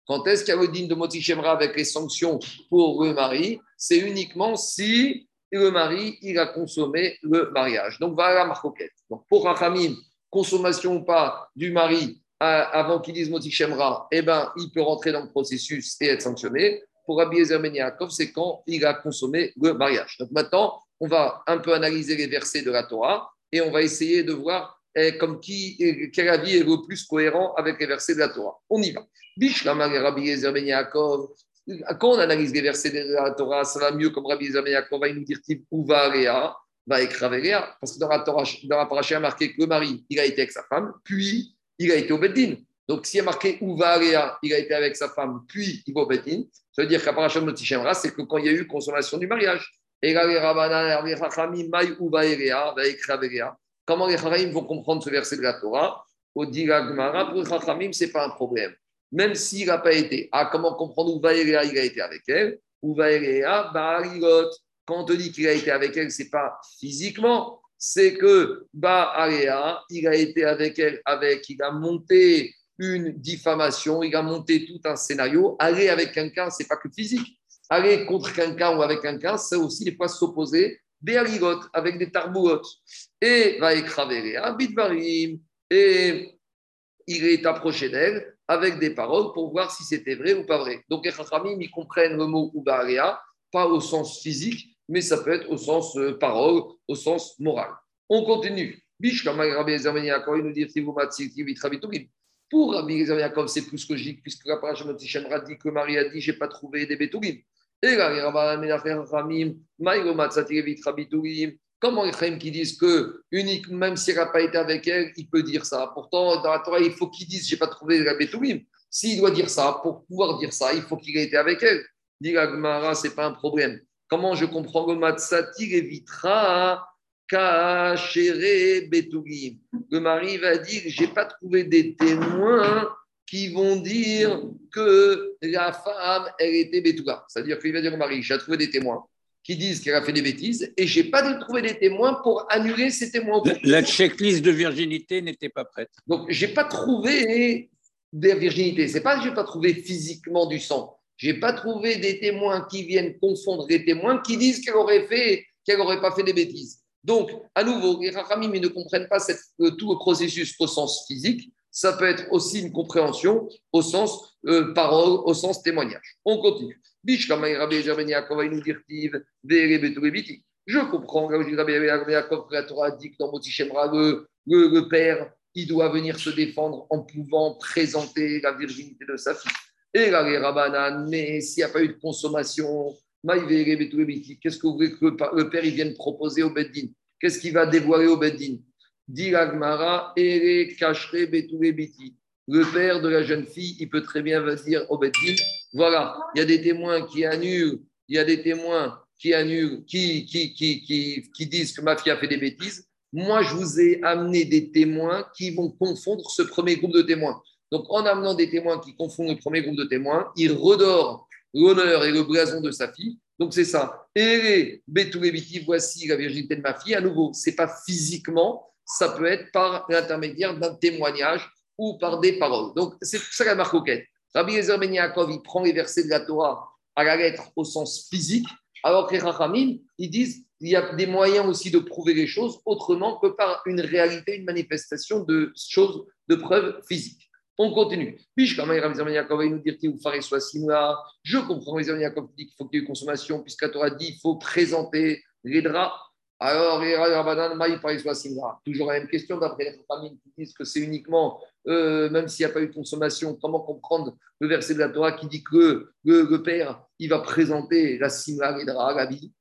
Quand est-ce qu'il y a le din de Moti Shemra avec les sanctions pour le mari? C'est uniquement si le mari il a consommé le mariage. Donc voilà ma coquette. Donc pour Rachamim, consommation ou pas du mari avant qu'il dise Moti Shemra, eh ben, il peut rentrer dans le processus et être sanctionné. Pour Rabbi Ezer ben c'est quand il a consommé le mariage. Donc maintenant, on va un peu analyser les versets de la Torah et on va essayer de voir comme qui, eh, quel avis est le plus cohérent avec les versets de la Torah. On y va. Ben Quand on analyse les versets de la Torah, ça va mieux comme Rabbi Ezer Ben Yaakov va nous dire type Uva va écraver parce que dans la Torah, dans la paracha, il y a marqué que le mari, il a été avec sa femme, puis il a été au Beddin. Donc, s'il y a marqué Uva il a été avec sa femme, puis il va au Beddin, ça veut dire qu'à paracha de Notichemra, c'est que quand il y a eu consommation du mariage. Et là, les Comment les Chachamim vont comprendre ce verset de la Torah? Au Gemara, pour les Chachamim, ce n'est pas un problème. Même s'il n'a pas été. Ah, comment comprendre où Vaéréa, il a été avec elle? Où Vaéréa, Quand on te dit qu'il a été avec elle, ce n'est pas physiquement, c'est que Baalea, il a été avec elle, avec, il a monté une diffamation, il a monté tout un scénario. Aller avec quelqu'un, c'est pas que physique. Aller contre quelqu'un ou avec quelqu'un, c'est aussi des fois s'opposer des avec des tarbouotes. Et va écraver un bitvarim. Et il est approché d'elle avec des paroles pour voir si c'était vrai ou pas vrai. Donc les Chachamim, ils comprennent le mot Ubaria, pas au sens physique, mais ça peut être au sens euh, parole, au sens moral. On continue. Pour Rabbi Yaakov, c'est plus logique, puisque la paracha Motishem dit que Marie a dit J'ai pas trouvé des bétourim. Comment les Chaim qui disent que, unique, même s'il n'a pas été avec elle, il peut dire ça Pourtant, dans la Torah, il faut qu'il dise J'ai pas trouvé la bétourim. S'il doit dire ça, pour pouvoir dire ça, il faut qu'il ait été avec elle. Dit Gemara, ce n'est pas un problème. Comment je comprends le Matsati évitera Kachere Betourim Le mari va dire J'ai pas trouvé des témoins qui vont dire que la femme, elle était Betouga. C'est-à-dire qu'il va dire au mari J'ai trouvé des témoins qui disent qu'elle a fait des bêtises et j'ai pas trouvé des témoins pour annuler ces témoins. La checklist de virginité n'était pas prête. Donc, j'ai pas trouvé des virginités. C'est pas que j'ai pas trouvé physiquement du sang. J'ai pas trouvé des témoins qui viennent confondre les témoins qui disent qu'elle aurait fait, qu'elle aurait pas fait des bêtises. Donc, à nouveau, les Rachamim ne comprennent pas cette, euh, tout le processus au sens physique. Ça peut être aussi une compréhension au sens euh, parole, au sens témoignage. On continue. Je comprends, dit que dans le, le, le père, doit venir se défendre en pouvant présenter la virginité de sa fille. Et là, mais s'il n'y a pas eu de consommation, qu'est-ce que vous voulez que le père il vienne proposer au Beddin? Qu'est-ce qu'il va dévoiler au Beddin? Le père de la jeune fille, il peut très bien dire au Beddin voilà, il y a des témoins qui annulent, il y a des témoins qui annulent, qui, qui, qui, qui, qui disent que ma fille a fait des bêtises. Moi, je vous ai amené des témoins qui vont confondre ce premier groupe de témoins. Donc, en amenant des témoins qui confondent le premier groupe de témoins, il redore l'honneur et le blason de sa fille. Donc, c'est ça. Et Betouébiti, voici la virginité de ma fille. À nouveau, ce n'est pas physiquement, ça peut être par l'intermédiaire d'un témoignage ou par des paroles. Donc, c'est ça la marque Rabbi Ezer Ben Yaakov, il prend les versets de la Torah à la lettre au sens physique, alors que les Rachamim, ils disent il y a des moyens aussi de prouver les choses autrement que par une réalité, une manifestation de choses, de preuves physiques. On continue. Je comprends les Yaakov dit qu'il faut qu'il y ait une consommation, puisque la Torah dit qu'il faut présenter les draps. Alors, toujours la même question. D'après les familles qui disent que c'est uniquement, euh, même s'il n'y a pas eu de consommation, comment comprendre le verset de la Torah qui dit que le, père, il va présenter la simla, les draps, la vie.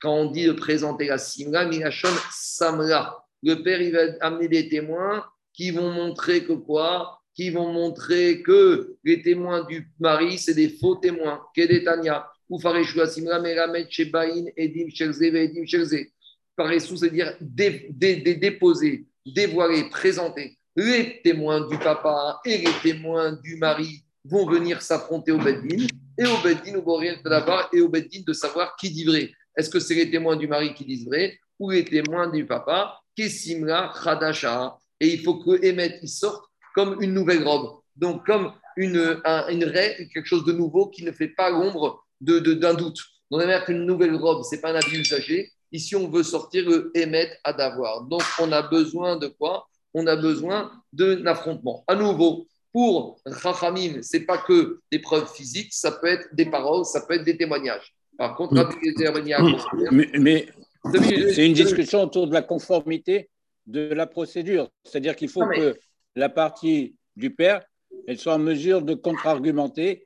Quand on dit de présenter la simla, minachon samla le père il va amener des témoins qui vont montrer que quoi? Qui vont montrer que les témoins du mari, c'est des faux témoins. Kedetania, ou Edim, Edim. Paressou, c'est-à-dire déposer, dévoiler, présenter. Les témoins du papa et les témoins du mari vont venir s'affronter au Beddin et au Beddin, au d'abord et au Beddin de savoir qui dit vrai. Est-ce que c'est les témoins du mari qui disent vrai ou les témoins du papa Kessimra Khadasha. Et il faut que Emmet il sorte comme une nouvelle robe. Donc, comme une, un, une raie, quelque chose de nouveau qui ne fait pas l'ombre d'un de, d'un doute. On a qu'une nouvelle robe, ce n'est pas un habit usagé. Ici, on veut sortir le Emet à d'avoir. Donc, on a besoin de quoi? On a besoin d'un affrontement. À nouveau, pour Rachamim, ce n'est pas que des preuves physiques, ça peut être des paroles, ça peut être des témoignages. Par contre, mais, mais c'est une discussion autour de la conformité de la procédure. C'est-à-dire qu'il faut que la partie du père elle soit en mesure de contre-argumenter.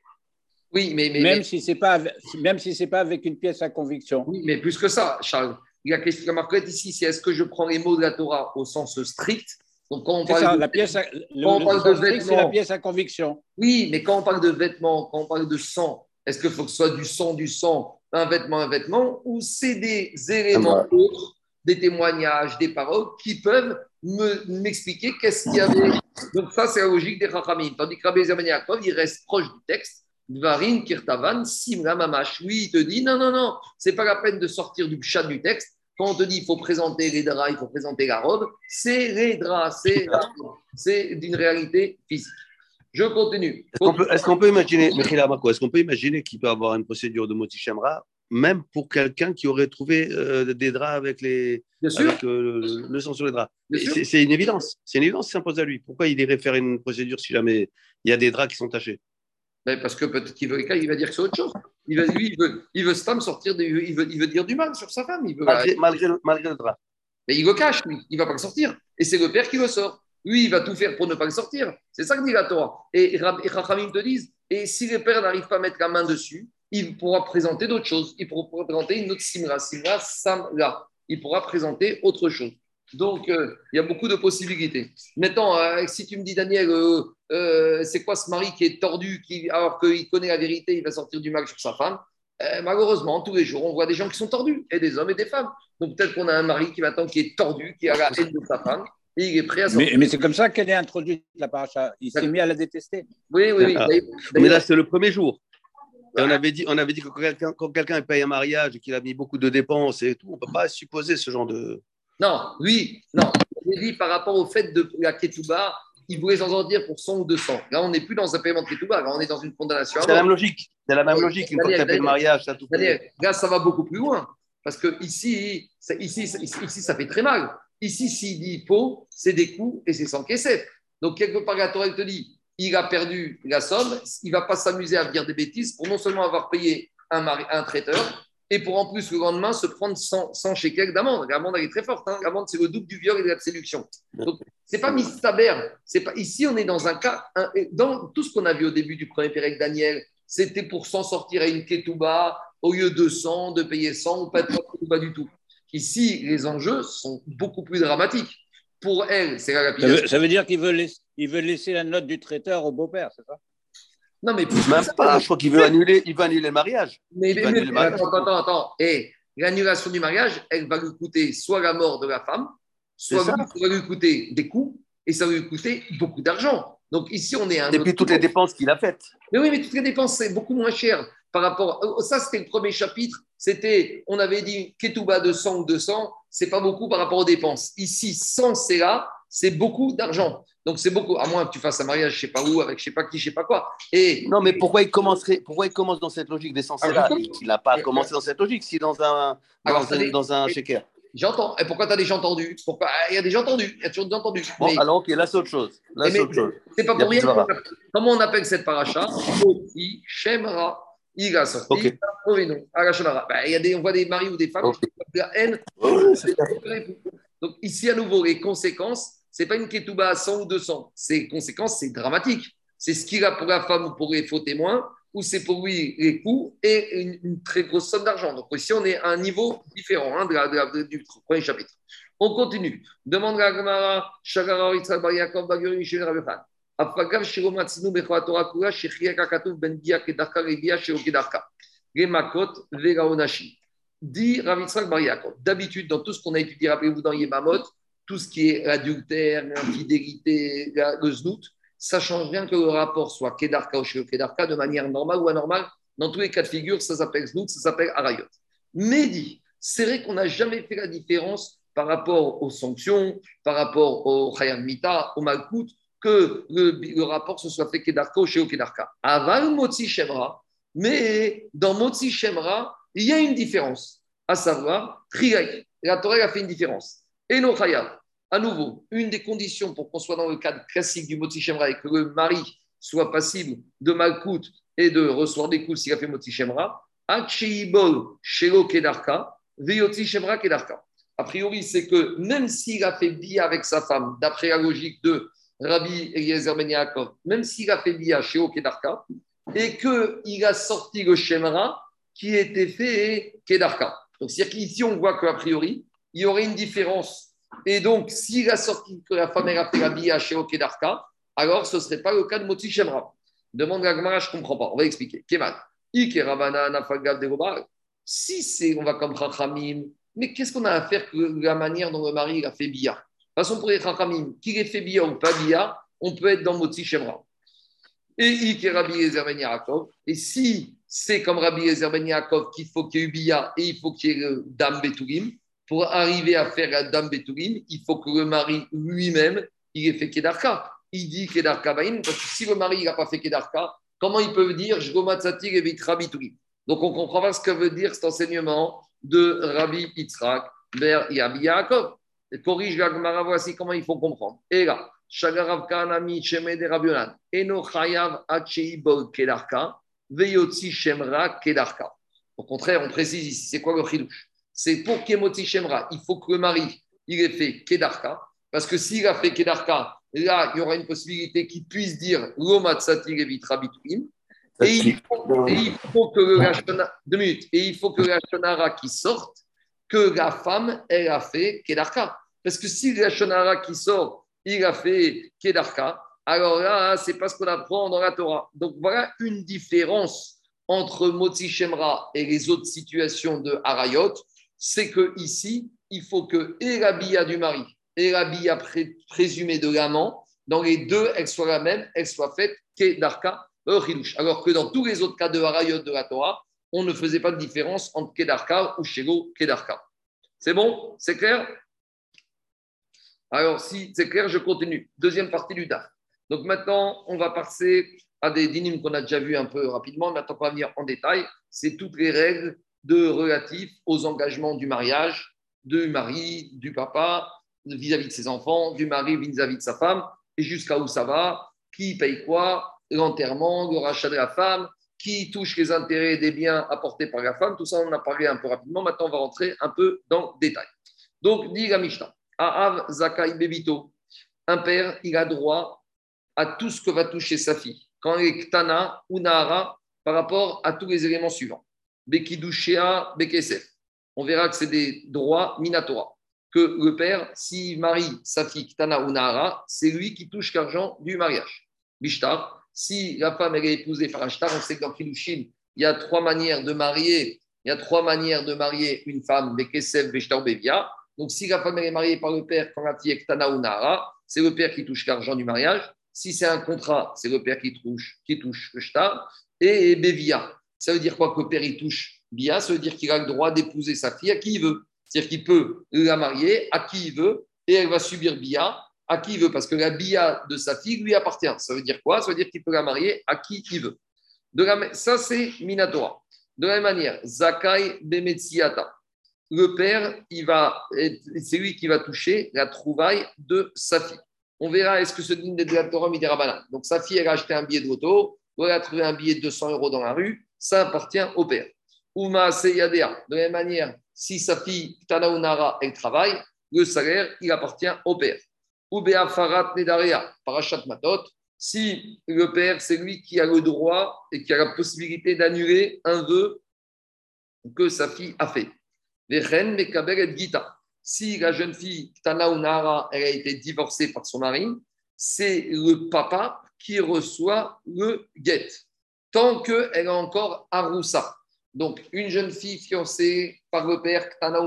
Oui, mais, même si c'est pas même si c'est pas avec une pièce à conviction. Oui, mais plus que ça, Charles. La question marquée ici, c'est est-ce que je prends les mots de la Torah au sens strict? Donc quand on parle de, la pièce à, c'est la pièce à conviction. Oui, mais quand on parle de vêtements, quand on parle de sang, est-ce qu'il faut que ce soit du sang, du sang un vêtement, un vêtement, ou c'est des éléments ah bah. autres, des témoignages, des paroles qui peuvent m'expliquer qu'est-ce qu'il y avait. Donc ça, c'est la logique des Chachamim. Tandis que Rabbi Yaakov, il reste proche du texte, Dvarin Kirtavan Simra Mamash. Oui, il te dit non, non, non, c'est pas la peine de sortir du chat du texte. Quand on te dit il faut présenter les draps, il faut présenter la robe, c'est les draps, c'est d'une réalité physique. Je continue. Est-ce qu'on peut, imaginer, est-ce qu'on peut imaginer qu'il peut avoir une procédure de Moti Shamra, même pour quelqu'un qui aurait trouvé euh, des draps avec, les, avec euh, le, sang sur les draps? C'est une évidence. C'est une évidence qui s'impose à lui. Pourquoi il irait faire une procédure si jamais il y a des draps qui sont tachés? Ben, parce que peut-être qu'il veut, il va dire que c'est autre chose. Il va, lui, il veut, il veut sortir, il, veut, il veut dire du mal sur sa femme. Il veut, malgré, malgré, le drap. Mais il le cache, lui. Il ne va pas le sortir. Et c'est le père qui le sort. Lui, il va tout faire pour ne pas le sortir. C'est ça que dit la Torah. Et Rachamim te disent, et si le père n'arrive pas à mettre la main dessus, il pourra présenter d'autres choses. Il pourra présenter une autre simra, simra, samra. Il pourra présenter autre chose. Donc, euh, il y a beaucoup de possibilités. Maintenant, euh, si tu me dis, Daniel, euh, c'est quoi ce mari qui est tordu, qui, alors qu'il connaît la vérité, il va sortir du mal sur sa femme Malheureusement, tous les jours, on voit des gens qui sont tordus, et des hommes et des femmes. Donc, peut-être qu'on a un mari qui maintenant qui est tordu, qui a la haine de sa femme, et il est prêt à sortir. Mais, c'est comme ça qu'elle est introduite, la paracha. Il s'est mis à la détester. Oui, oui, oui. Ah. Mais là, c'est le premier jour. on avait dit, on avait dit que quand quelqu'un, paye un mariage et qu'il a mis beaucoup de dépenses et tout, on ne peut pas supposer ce genre de. Non, oui, non. J'ai dit par rapport au fait de la ketouba, il voulait s'en sortir pour 100 ou 200. Là, on n'est plus dans un paiement de ketouba, là, on est dans une condamnation. C'est la même logique. C'est la même logique. Une fois que tu le mariage, ça tout Là, ça va beaucoup plus loin. Parce que ici, ici, ici, ça fait très mal. Ici, s'il dit faux, c'est des coups et c'est sans caissette. Donc, quelque part, la Torah te dit il a perdu la somme, il ne va pas s'amuser à dire des bêtises pour non seulement avoir payé un, un traiteur, et pour en plus le lendemain se prendre 100, 100 shekels d'amende. L'amende, elle est très forte. Hein. L'amende, c'est le double du viol et de la séduction. Donc, c'est pas mistaber. C'est pas, ici, on est dans un cas, dans tout ce qu'on a vu au début du premier Pérec Daniel, c'était pour s'en sortir à une ketouba, au lieu de 100, de payer 100, ou pas de ketouba du tout. Ici, les enjeux sont beaucoup plus dramatiques. Pour elle, c'est la lapidation. Ça veut, dire qu'il veut, laisser, il veut laisser la note du traiteur au beau-père, c'est ça? Non, mais Même pas, je crois qu'il veut annuler, il veut annuler le mariage. Mais, attends, attends, attends. Et l'annulation du mariage, elle va lui coûter soit la mort de la femme, soit ça. va lui coûter des coûts, et ça va lui coûter beaucoup d'argent. Donc ici, on est un. Et puis toutes les dépenses qu'il a faites. Mais oui, mais toutes les dépenses, c'est beaucoup moins cher par rapport. Ça, c'était le premier chapitre. C'était, on avait dit Ketouba de 100 ou 200, c'est pas beaucoup par rapport aux dépenses. Ici, 100, c'est là, c'est beaucoup d'argent. Donc c'est beaucoup, à moins que tu fasses un mariage, je sais pas où, avec je sais pas qui, je sais pas quoi. Et non, mais pourquoi il commencerait, pourquoi il commence dans cette logique des ah, là Il n'a pas commencé dans cette logique, si dans un dans, un, dans un shaker. J'entends. Et pourquoi tu as déjà entendu Pourquoi Il y a déjà entendu. Il y a toujours déjà entendu. Bon, alors, ok, là, c'est autre chose. Là, c'est autre chose. C'est pas pour rien. Comment on appelle cette paracha? Oti Shemra. Il a sorti. Okay. Ben, il y a des, on voit des maris ou des femmes qui ont la haine. Donc, ici, à nouveau, les conséquences, ce n'est pas une ketouba à 100 ou 200. Ces conséquences, c'est dramatique. C'est ce qu'il a pour la femme ou pour les faux témoins, ou c'est pour lui les coûts et une, très grosse somme d'argent. Donc ici, on est à un niveau différent hein, de du premier chapitre. On continue. Demande la Gemara, Shagara Yitzhak Bar Yaakov Baguri Rabechan. Afagav Shiro Matzinu Bechwa Torah Kula Shechiak Akatuf Ben Bia Kedarka Rebia Shiro Kedarka. Gemakot Vegaonashi. Dit Rav Yitzhak. D'habitude, dans tout ce qu'on a étudié, rappelez-vous dans Yemamot, tout ce qui est adultère, l'infidélité, le znout, ça change rien que le rapport soit Kedarka ou Kedarka de manière normale ou anormale. Dans tous les cas de figure, ça s'appelle znout, ça s'appelle arayot. Mais dit, c'est vrai qu'on n'a jamais fait la différence par rapport aux sanctions, par rapport au Khayam Mita, au Malkout, que le, rapport se soit fait Kedarka ou Kedarka. Aval Motsi Shemra, mais dans Motsi Shemra, il y a une différence, à savoir, La Torah a fait une différence. Et non à nouveau, une des conditions pour qu'on soit dans le cadre classique du Motsi Shemra et que le mari soit passible de malcoute et de recevoir des coups s'il a fait Motsi Shemra, Shelo Kedarka, Shemra Kedarka. A priori, c'est que même s'il a fait bia avec sa femme, d'après la logique de Rabbi Eliezer Ben même s'il a fait bia chez Kedarka, et qu'il a sorti le Shemra qui était fait Kedarka. Donc, c'est-à-dire qu'ici, on voit qu'a priori, il y aurait une différence. Et donc, s'il a sorti que la femme a fait la bia chez Okedarka, alors ce ne serait pas le cas de Moti Shemra. Demande la je ne comprends pas. On va expliquer. Kemal. Si c'est, on va comme Chachamim, mais qu'est-ce qu'on a à faire que la manière dont le mari a fait bia De toute façon, pour les Chachamim, qu'il ait fait bia ou pas bia, on peut être dans Moti Shemra. Et Ben. Et si c'est comme Rabbi Yezer Ben Yaakov qu'il faut qu'il y ait Ubia et il faut qu'il y ait Dame Betourim, pour arriver à faire la Dame il faut que le mari lui-même, il ait fait Kedarka. Il dit Kedarka Bain, parce que si le mari n'a pas fait Kedarka, comment il peut dire et Donc on comprend pas ce que veut dire cet enseignement de Rabbi Yitzhak vers Yabi Yaakov. Et corrige la Gemara, voici comment il faut comprendre. Et là, Shagarav Shemede Rabionan, Eno Chayav Acheibol Kedarka, Veyotzi Shemra Kedarka. Au contraire, on précise ici, c'est quoi le chidouche? C'est pour Kemoti Shemra, il faut que le mari, il ait fait Kedarka, parce que s'il a fait Kedarka, là, il y aura une possibilité qu'il puisse dire Lomatsati Levitra Bituim, et il, faut, et il faut que le deux minutes, et il faut que Shonara qui sorte, que la femme, elle a fait Kedarka. Parce que si la Shonara qui sort, il a fait Kedarka, alors là, c'est pas ce qu'on apprend dans la Torah. Donc voilà une différence entre Motzi Shemra et les autres situations de Harayot, c'est que ici, il faut que et la du mari et la présumée de l'amant, dans les deux, elles soient la même, elles soient faites Kedarka, alors que dans tous les autres cas de Harayot de la Torah, on ne faisait pas de différence entre Kedarka ou Shego Kedarka. C'est bon? C'est clair? Alors, si c'est clair, je continue. Deuxième partie du DAF. Donc maintenant, on va passer à des dynimes qu'on a déjà vu un peu rapidement. Maintenant qu'on va venir en détail, c'est toutes les règles de relatifs aux engagements du mariage, du mari, du papa, vis-à-vis de ses enfants, du mari vis-à-vis de sa femme, et jusqu'à où ça va, qui paye quoi, l'enterrement, le rachat de la femme, qui touche les intérêts des biens apportés par la femme. Tout ça, on en a parlé un peu rapidement. Maintenant, on va rentrer un peu dans le détail. Donc, dit la Mishnah. Aav Zakai Bebito. Un père, il a droit à tout ce que va toucher sa fille. Quand elle est Ktana ou Nahara, par rapport à tous les éléments suivants. Bekidushea, Bekesef. On verra que c'est des droits minatora. Que le père, s'il marie sa fille Ktana ou Nahara, c'est lui qui touche l'argent du mariage. Bishtar, si la femme est épousée par un shtar, on sait que dans Kilushin, il y a trois manières de marier. Il y a trois manières de marier une femme, Bekesef, Bishtar, Bevia. Donc, si la femme est mariée par le père quand la fille est Tana ou Nahara, c'est le père qui touche l'argent du mariage. Si c'est un contrat, c'est le père qui touche, qui touche le shtar. Et Bévia, ça veut dire quoi que le père il touche Bia Ça veut dire qu'il a le droit d'épouser sa fille à qui il veut. C'est-à-dire qu'il peut la marier à qui il veut et elle va subir Bia à qui il veut parce que la Bia de sa fille lui appartient. Ça veut dire quoi? Ça veut dire qu'il peut la marier à qui il veut. Ça, c'est Minatora. De la même manière, Zakai Bemetsiata le père, il va, c'est lui qui va toucher la trouvaille de sa fille. On verra est-ce que ce dîne de la Torah banane. Donc sa fille, elle a acheté un billet de loto, ou elle a trouvé un billet de 200 euros dans la rue, ça appartient au père. Uma Seyadea, de la même manière, si sa fille Tanaunara, elle travaille, le salaire, il appartient au père. Ubea Farat Nedaria, Parachat Matot, si le père, c'est lui qui a le droit et qui a la possibilité d'annuler un vœu que sa fille a fait. Si la jeune fille, Tana elle a été divorcée par son mari, c'est le papa qui reçoit le guet, tant qu'elle est encore Aroussa. Donc, une jeune fille fiancée par le père Tana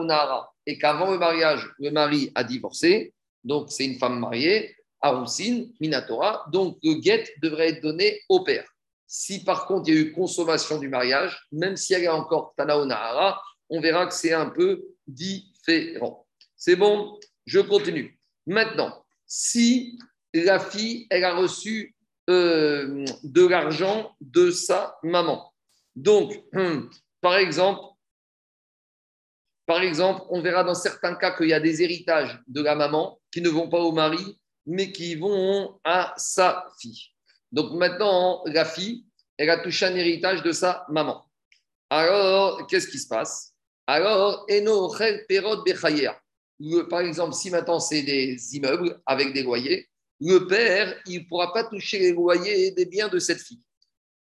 et qu'avant le mariage, le mari a divorcé, donc c'est une femme mariée, Aroussine, Minatora, donc le guet devrait être donné au père. Si par contre il y a eu consommation du mariage, même si elle est encore Tana on verra que c'est un peu différent. C'est bon, je continue. Maintenant, si la fille, elle a reçu euh, de l'argent de sa maman. Donc, par exemple, par exemple, on verra dans certains cas qu'il y a des héritages de la maman qui ne vont pas au mari, mais qui vont à sa fille. Donc maintenant, la fille, elle a touché un héritage de sa maman. Alors, qu'est-ce qui se passe? Alors, par exemple, si maintenant c'est des immeubles avec des loyers, le père, il ne pourra pas toucher les loyers des biens de cette fille.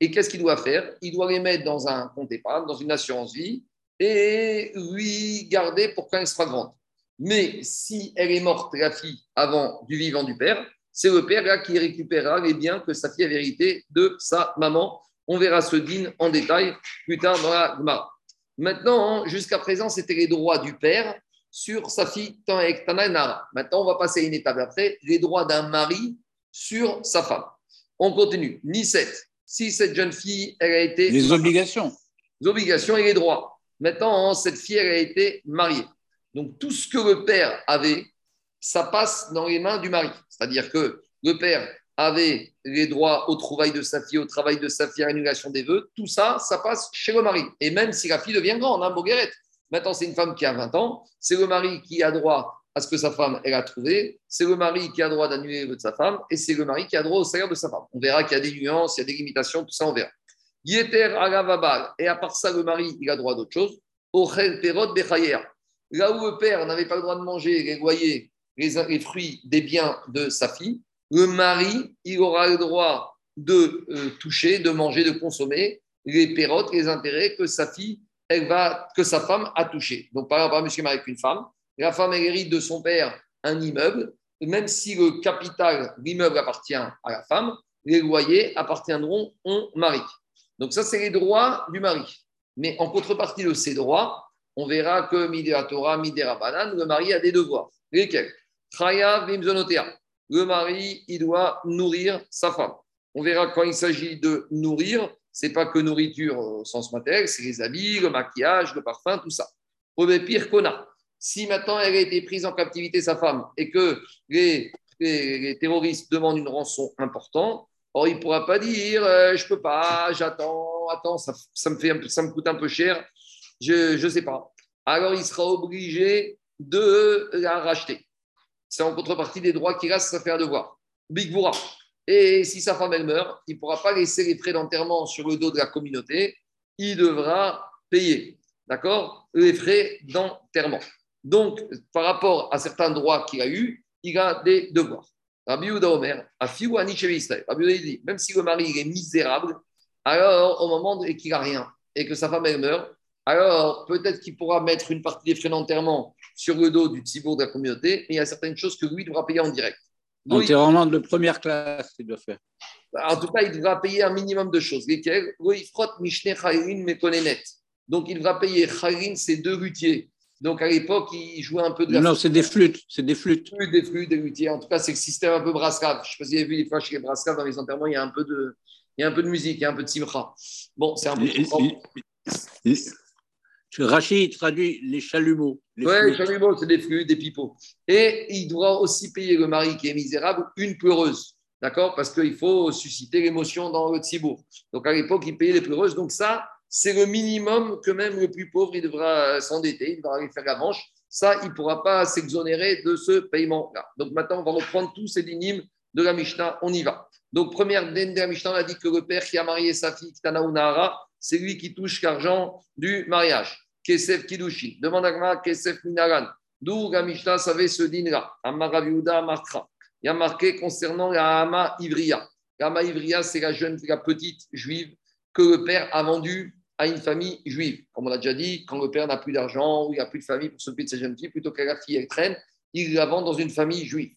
Et qu'est-ce qu'il doit faire? Il doit les mettre dans un compte épargne, dans une assurance vie, et lui garder pour quand elle sera grande. Mais si elle est morte, la fille, avant du vivant du père, c'est le père là qui récupérera les biens que sa fille a vérité de sa maman. On verra ce din en détail plus tard dans la Gemara. Maintenant, jusqu'à présent, c'était les droits du père sur sa fille Tana Maintenant, on va passer à une étape après, les droits d'un mari sur sa femme. On continue. Ni 7. Si cette jeune fille, elle a été. Les obligations. Les obligations et les droits. Maintenant, cette fille, elle a été mariée. Donc, tout ce que le père avait, ça passe dans les mains du mari. C'est-à-dire que le père avait les droits au trouvailles de sa fille, au travail de sa fille, à l'annulation des vœux, tout ça, ça passe chez le mari. Et même si la fille devient grande, hein, Boguerette. Maintenant, c'est une femme qui a 20 ans, c'est le mari qui a droit à ce que sa femme elle a trouvé, c'est le mari qui a droit d'annuler vœux de sa femme, et c'est le mari qui a droit au salaire de sa femme. On verra qu'il y a des nuances, il y a des limitations, tout ça, on verra. Yeter agavabal, et à part ça, le mari, il a droit d'autre chose. Ochel perot bechayer. Là où le père n'avait pas le droit de manger les loyers, les fruits des biens de sa fille, le mari, il aura le droit de euh, toucher, de manger, de consommer les pérotes, les intérêts que sa fille, elle que sa femme a touché. Donc, par exemple, un monsieur avec une femme, la femme hérite de son père un immeuble, même si le capital, l'immeuble appartient à la femme, les loyers appartiendront au mari. Donc, ça, c'est les droits du mari. Mais en contrepartie de ces droits, on verra que Midera Torah, Midera Banan, le mari a des devoirs. Lesquels? Chaya Vimzonotea le mari, il doit nourrir sa femme. On verra quand il s'agit de nourrir, c'est pas que nourriture au sens matériel, c'est les habits, le maquillage, le parfum, tout ça. Au pire qu'on a. Si maintenant elle a été prise en captivité, sa femme, et que les, terroristes demandent une rançon importante, or il ne pourra pas dire euh, je peux pas, j'attends, attends, ça, me fait ça me coûte un peu cher, je ne sais pas. Alors il sera obligé de la racheter c'est en contrepartie des droits qu'il a sa faire devoir. Big Et si sa femme, elle meurt, il ne pourra pas laisser les frais d'enterrement sur le dos de la communauté. Il devra payer, d'accord, les frais d'enterrement. Donc, par rapport à certains droits qu'il a eus, il a des devoirs. Rabbi Yehuda Omer, Rabbi dit, même si le mari est misérable, alors au moment et qu'il n'a rien, et que sa femme, elle meurt, alors peut-être qu'il pourra mettre une partie des frais d'enterrement sur le dos du tibour de la communauté, mais il y a certaines choses que lui devra payer en direct. Enterrement de première classe, il doit faire. En tout cas, il devra payer un minimum de choses. Lesquelles il frotte Mishne net. Donc, il devra payer Chayin, c'est deux luthiers. Donc, à l'époque, il jouait un peu de la Non, c'est des flûtes. C'est des flûtes. Des flûtes, des luthiers. En tout cas, c'est le système un peu brascave. Je ne sais pas si vous avez vu des fois chez les brascaves, dans les enterrements, il y a un peu de, il y a un peu de musique, il y a un peu de simcha. Bon, c'est un peu. Rachid traduit les chalumeaux. Oui, les chalumeaux, c'est des flux, des pipeaux. Et il doit aussi payer le mari qui est misérable une pleureuse. D'accord? Parce qu'il faut susciter l'émotion dans le tzibour. Donc à l'époque, il payait les pleureuses. Donc ça, c'est le minimum que même le plus pauvre, il devra s'endetter, il devra aller faire la manche. Ça, il ne pourra pas s'exonérer de ce paiement-là. Donc maintenant, on va reprendre tous ces dynimes de la Mishnah. On y va. Donc, première de la Mishnah, on a dit que le père qui a marié sa fille, Ktana c'est lui qui touche l'argent du mariage. Kesef Kidushi. Demande à Kesef Minaran. D'où la Mishnah savait ce Martra. Il y a marqué concernant la Ivria. La Hama Ivria, c'est la jeune, la petite juive que le père a vendue à une famille juive. Comme on l'a déjà dit, quand le père n'a plus d'argent ou il n'a plus de famille pour s'occuper de sa jeune fille, plutôt que la fille elle il la vend dans une famille juive.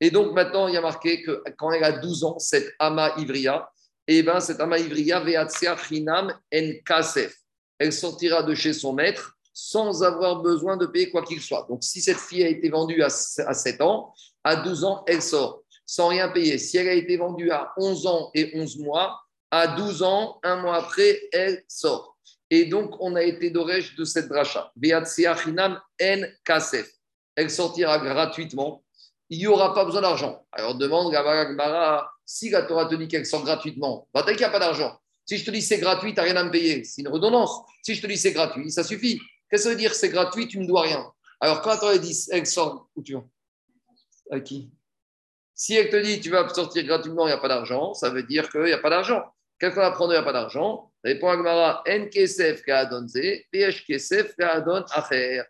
Et donc maintenant, il y a marqué que quand elle a 12 ans, cette Ama Ivria, eh ben, cette Ama Ivria, Veatsia Chinam En Kasef, elle sortira de chez son maître sans avoir besoin de payer quoi qu'il soit. Donc, si cette fille a été vendue à 7 ans, à 12 ans, elle sort sans rien payer. Si elle a été vendue à 11 ans et 11 mois, à 12 ans, un mois après, elle sort. Et donc, on a été d'orège de cette dracha. Veatsia Chinam En Kasef. Elle sortira gratuitement il n'y aura pas besoin d'argent. Alors demande Gabara, si la Torah te dit qu'elle sort gratuitement, bah, qu'il n'y a pas d'argent. Si je te dis c'est gratuit, tu n'as rien à me payer. C'est une redondance. Si je te dis c'est gratuit, ça suffit. Qu'est-ce que ça veut dire c'est gratuit, tu ne me dois rien Alors quand la Torah dit elle sort, où tu vas? À qui? Si elle te dit tu vas sortir gratuitement, il n'y a pas d'argent, ça veut dire qu'il n'y a pas d'argent. Quelqu'un va prendre, il n'y a pas d'argent. Répond Agmara, En kesef ka'adon ze, kesef ka'adon acher.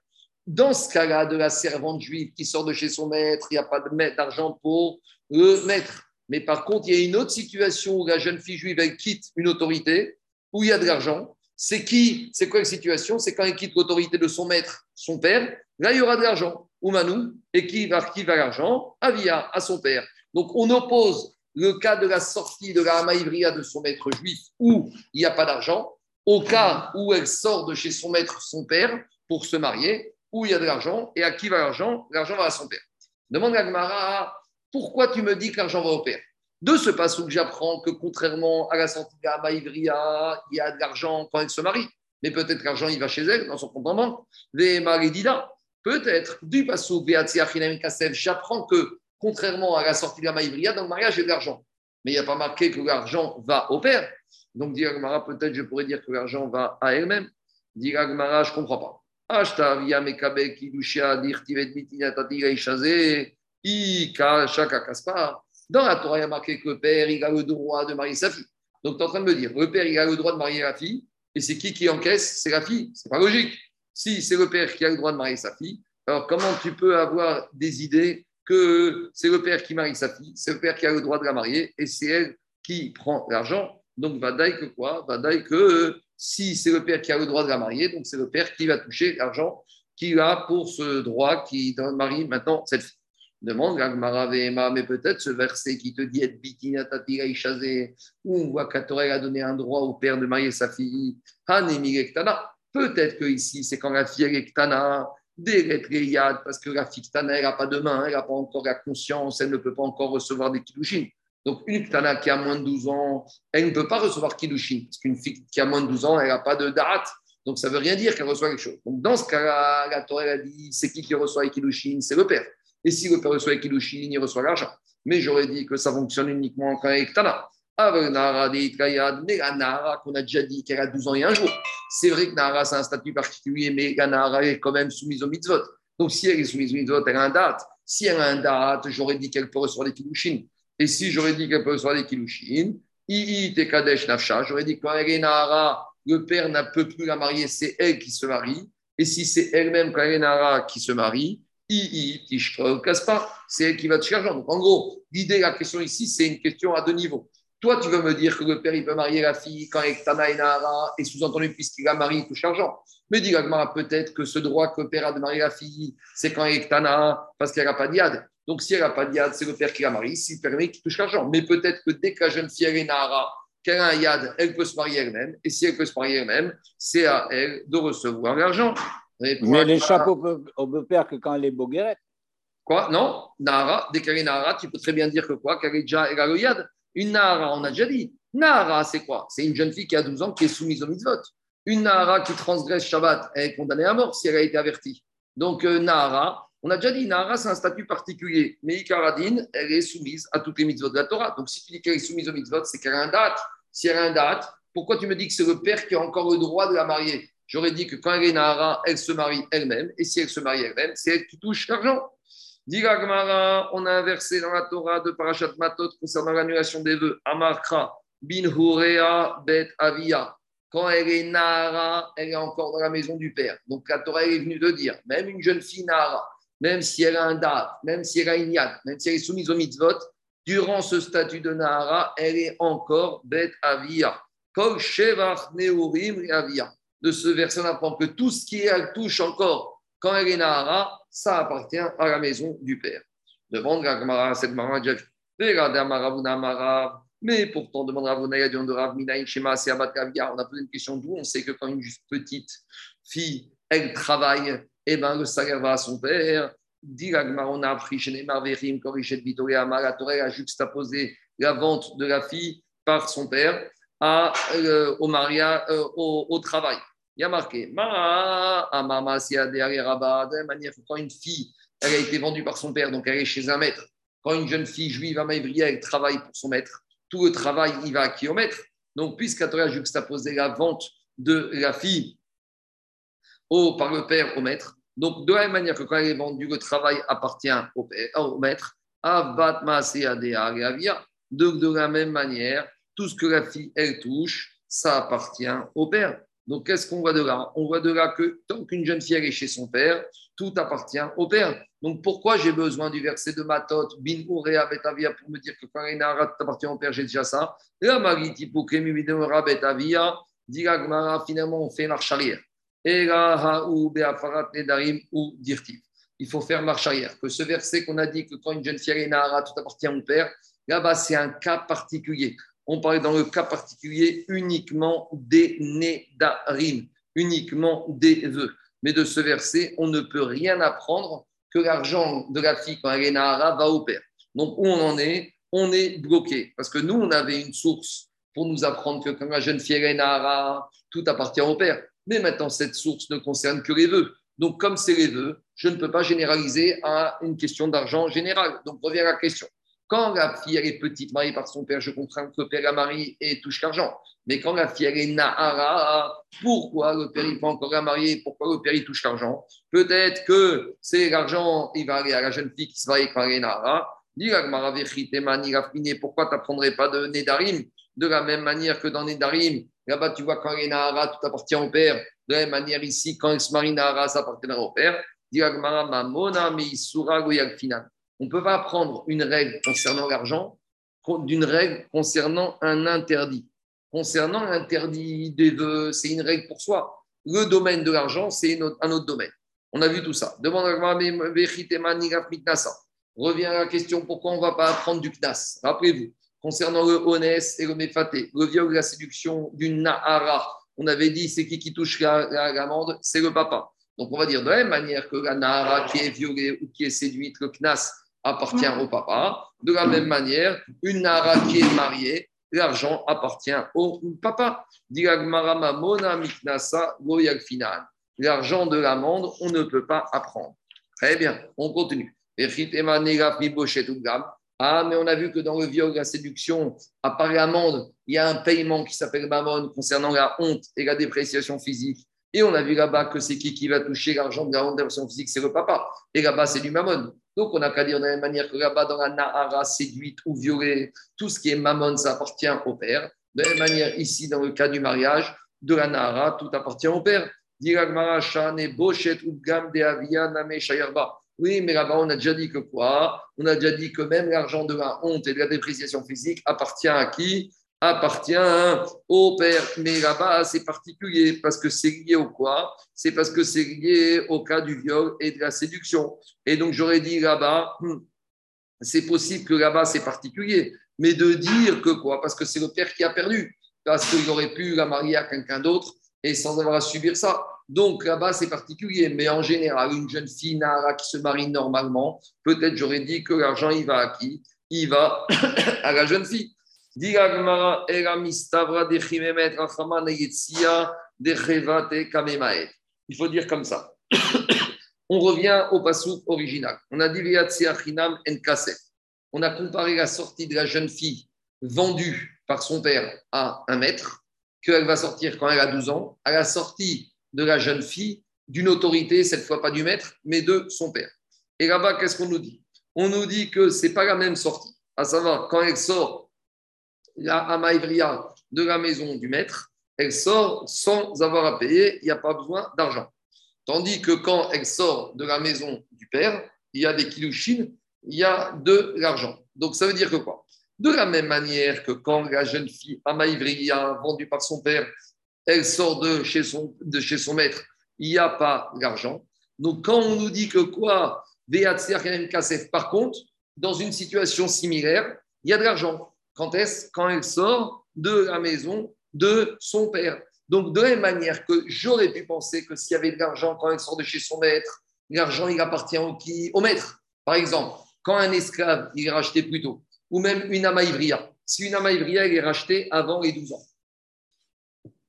Dans ce cas-là, de la servante juive qui sort de chez son maître, il n'y a pas d'argent pour le maître. Mais par contre, il y a une autre situation où la jeune fille juive quitte une autorité, où il y a de l'argent. C'est qui C'est quoi la situation? C'est quand elle quitte l'autorité de son maître, son père. Là, il y aura de l'argent. Oumanou. Et qui va, qui va l'argent? Avia, à son père. Donc, on oppose le cas de la sortie de la Hamaïvria de son maître juif où il n'y a pas d'argent au cas où elle sort de chez son maître, son père, pour se marier où il y a de l'argent et à qui va l'argent L'argent va à son père. Demande à Gmara, pourquoi tu me dis que l'argent va au père? De ce passage, j'apprends que contrairement à la la Ivria, il y a de l'argent quand elle se marie. Mais peut-être que l'argent, il va chez elle, dans son compte en banque. Peut-être, du passage, j'apprends que contrairement à la sortie de la Ivria, dans le mariage, il y a de l'argent. Mais il n'y a pas marqué que l'argent va au père. Donc, dit peut-être je pourrais dire que l'argent va à elle-même. Dit je ne comprends pas. Dans la Torah, il y a marqué que le père, il a le droit de marier sa fille. Donc, tu es en train de me dire, le père, il a le droit de marier la fille, et c'est qui qui encaisse? C'est la fille. C'est pas logique. Si c'est le père qui a le droit de marier sa fille, alors comment tu peux avoir des idées que c'est le père qui marie sa fille, c'est le père qui a le droit de la marier, et c'est elle qui prend l'argent? Donc, va que quoi? Va que si c'est le père qui a le droit de la marier, donc c'est le père qui va toucher l'argent qu'il a pour ce droit qui marie maintenant cette fille. Demande mais peut-être ce verset qui te dit être bitina où on voit qu'Atorel a donné un droit au père de marier sa fille, peut-être que ici c'est quand la fille est ktana, parce que la fille ktana, elle n'a pas de main, elle n'a pas encore la conscience, elle ne peut pas encore recevoir des kiddushin. Donc, une ktana qui a moins de 12 ans, elle ne peut pas recevoir kiddushin. Parce qu'une fille qui a moins de 12 ans, elle n'a pas de date. Donc, ça ne veut rien dire qu'elle reçoit quelque chose. Donc, dans ce cas-là, la Torah a dit c'est qui qui reçoit les C'est le père. Et si le père reçoit les il reçoit l'argent. Mais j'aurais dit que ça fonctionne uniquement quand elle est ktana. Avec Nara, mais la Nara qu'on a déjà dit qu'elle a 12 ans et un jour. C'est vrai que Nara, c'est un statut particulier, mais la Nara est quand même soumise au mitzvot. Donc, si elle est soumise au mitzvot, elle a un date. Si elle a un date, j'aurais dit qu'elle peut recevoir des kiddushin. Et si j'aurais dit qu'elle peut recevoir des kilushin, te kadesh nafsha, j'aurais dit que quand elle est nahara, le père ne peut plus la marier, c'est elle qui se marie. Et si c'est elle-même, quand elle est nahara, qui se marie, c'est elle qui va te l'argent. Donc en gros, l'idée, la question ici, c'est une question à deux niveaux. Toi, tu veux me dire que le père, il peut marier la fille quand elle est Tana et Nahara, et sous-entendu, puisqu'il la marie, il touche l'argent. Mais dis peut-être que ce droit que le père a de marier la fille, c'est quand elle est Tana, parce qu'elle n'a pas d'yad. Donc, si elle n'a pas de yad, c'est le père qui la marie, s'il permet qu'il touche l'argent. Mais peut-être que dès que la jeune fille est Nahara, qu'elle a un yad, elle peut se marier elle-même. Et si elle peut se marier elle-même, c'est à elle de recevoir l'argent. Mais elle échappe au, père que quand elle est boguerette. Quoi Non Nahara, dès qu'elle est Nahara, tu peux très bien dire que quoi Qu'elle est déjà, elle a le yad. Une Nahara, on a déjà dit. Nahara, c'est quoi C'est une jeune fille qui a 12 ans qui est soumise au mitzvot. Une Nahara qui transgresse Shabbat, elle est condamnée à mort si elle a été avertie. Donc, euh, Nahara, on a déjà dit, Nahara, c'est un statut particulier. Mais Ikaradine, elle est soumise à toutes les mitzvot de la Torah. Donc, si tu dis qu'elle est soumise aux mitzvot, c'est qu'elle a un date. Si elle a un date, pourquoi tu me dis que c'est le père qui a encore le droit de la marier? J'aurais dit que quand elle est Nahara, elle se marie elle-même. Et si elle se marie elle-même, c'est elle qui touche l'argent. Diga on a inversé dans la Torah de Parashat Matot concernant l'annulation des vœux. Amarkra, bin Hurea, bet Avia. Quand elle est Nahara, elle est encore dans la maison du père. Donc la Torah est venue de dire, même une jeune fille Nahara, même si elle a un date, même si elle a une yad, même si elle est soumise au mitzvot, durant ce statut de Nahara, elle est encore bet avia. Kol shevach neurim avia. De ce verset, on apprend que tout ce qui elle touche encore quand elle est Nahara, ça appartient à la maison du père. Demande à cette maman mais pourtant, demande de Rav Shema, On a posé une question d'où on sait que quand une petite fille, elle travaille, eh ben, le salaire va à son père. on a appris chez Neymar Verim, Korichet Vitoria, Maratoré a juxtaposé la vente de la fille par son père à, euh, euh, au, travail. Il y a marqué Ma, Amama, derrière de la manière quand une fille, elle a été vendue par son père, donc elle est chez un maître. Quand une jeune fille juive à Maïvria, elle travaille pour son maître, tout le travail, il va à kilomètre. Donc, puisqu'Atoré a juxtaposé la vente de la fille au, par le père au maître. Donc, de la même manière que quand elle est vendue, le travail appartient au, père, au maître. Donc, de la même manière, tout ce que la fille, elle touche, ça appartient au père. Donc, qu'est-ce qu'on voit de là? On voit de là que tant qu'une jeune fille est chez son père, tout appartient au père. Donc, pourquoi j'ai besoin du verset de Matot, bin urea betavia, pour me dire que quand il appartient au père, j'ai déjà ça? La mariti pour betavia, dit finalement, on fait marche arrière. Il faut faire marche arrière. Que ce verset qu'on a dit que quand une jeune fille est Nahara, tout appartient au père, là-bas, c'est un cas particulier. On parlait dans le cas particulier uniquement des Nédarim, uniquement des vœux. Mais de ce verset, on ne peut rien apprendre que l'argent de la fille, quand elle est Nahara, va au père. Donc, où on en est? On est bloqué. Parce que nous, on avait une source pour nous apprendre que quand la jeune fille est Nahara, tout appartient au père. Mais maintenant, cette source ne concerne que les vœux. Donc, comme c'est les vœux, je ne peux pas généraliser à une question d'argent général. Donc, revient à la question. Quand la fille est petite, mariée par son père, je comprends que le père la marie et touche l'argent. Mais quand la fille est Nahara, pourquoi le père il peut encore la marier? Pourquoi le père il touche l'argent? Peut-être que c'est l'argent, il va aller à la jeune fille qui se marie est Nahara. Pourquoi tu n'apprendrais pas de Nedarim? De la même manière que dans Nedarim, là-bas tu vois quand est Nahara, tout appartient au père. De la même manière ici, quand elle se marie Nahara, ça appartient au père. On ne peut pas prendre une règle concernant l'argent d'une règle concernant un interdit. Concernant l'interdit des vœux, c'est une règle pour soi. Le domaine de l'argent, c'est un autre domaine. On a vu tout ça. Demande Revient à la question pourquoi on ne va pas apprendre du knas? Rappelez-vous, concernant le honès et le méfaté, le viol et la séduction d'une nahara, on avait dit c'est qui qui touche l'amende C'est le papa. Donc on va dire de la même manière que la nahara qui est violée ou qui est séduite, le knas appartient au papa. De la même manière, une nahara qui est mariée, l'argent appartient au papa. L'argent de l'amende, on ne peut pas apprendre. Très bien, on continue. Ah, mais on a vu que dans le viol, la séduction, l'amende, il y a un paiement qui s'appelle Mammon concernant la honte et la dépréciation physique. Et on a vu là-bas que c'est qui qui va toucher l'argent de la honte et la physique C'est le papa. Et là-bas, c'est du Mammon. Donc, on n'a qu'à dire de la même manière que là-bas, dans la Nahara, séduite ou violée, tout ce qui est Mammon, ça appartient au père. De la même manière, ici, dans le cas du mariage, de la Nahara, tout appartient au père. Oui, mais là-bas, on a déjà dit que quoi? On a déjà dit que même l'argent de la honte et de la dépréciation physique appartient à qui? Appartient au père. Mais là-bas, c'est particulier parce que c'est lié au quoi? C'est parce que c'est lié au cas du viol et de la séduction. Et donc, j'aurais dit là-bas, hmm, c'est possible que là-bas, c'est particulier. Mais de dire que quoi? Parce que c'est le père qui a perdu. Parce qu'il aurait pu la marier à quelqu'un d'autre et sans avoir à subir ça. Donc là-bas, c'est particulier. Mais en général, une jeune fille Nara qui se marie normalement, peut-être j'aurais dit que l'argent, il va à qui? Il va à la jeune fille. Il faut dire comme ça. On revient au passou original. On a dit On a comparé la sortie de la jeune fille vendue par son père à un maître, qu'elle va sortir quand elle a 12 ans, à la sortie de la jeune fille d'une autorité, cette fois pas du maître, mais de son père. Et là-bas, qu'est-ce qu'on nous dit? On nous dit que ce n'est pas la même sortie. À savoir, quand elle sort la Amaïvria de la maison du maître, elle sort sans avoir à payer, il n'y a pas besoin d'argent. Tandis que quand elle sort de la maison du père, il y a des kilouchines, il y a de l'argent. Donc ça veut dire que quoi? De la même manière que quand la jeune fille Amaïvria, vendue par son père, elle sort de chez son, de chez son maître, il n'y a pas d'argent. Donc, quand on nous dit que quoi, par contre, dans une situation similaire, il y a de l'argent. Quand est-ce? Quand elle sort de la maison de son père. Donc, de la même manière que j'aurais pu penser que s'il y avait de l'argent quand elle sort de chez son maître, l'argent, il appartient au, qui? Au maître. Par exemple, quand un esclave, il est racheté plus tôt, ou même une amaïvria. Si une amaïvria, elle est rachetée avant les 12 ans,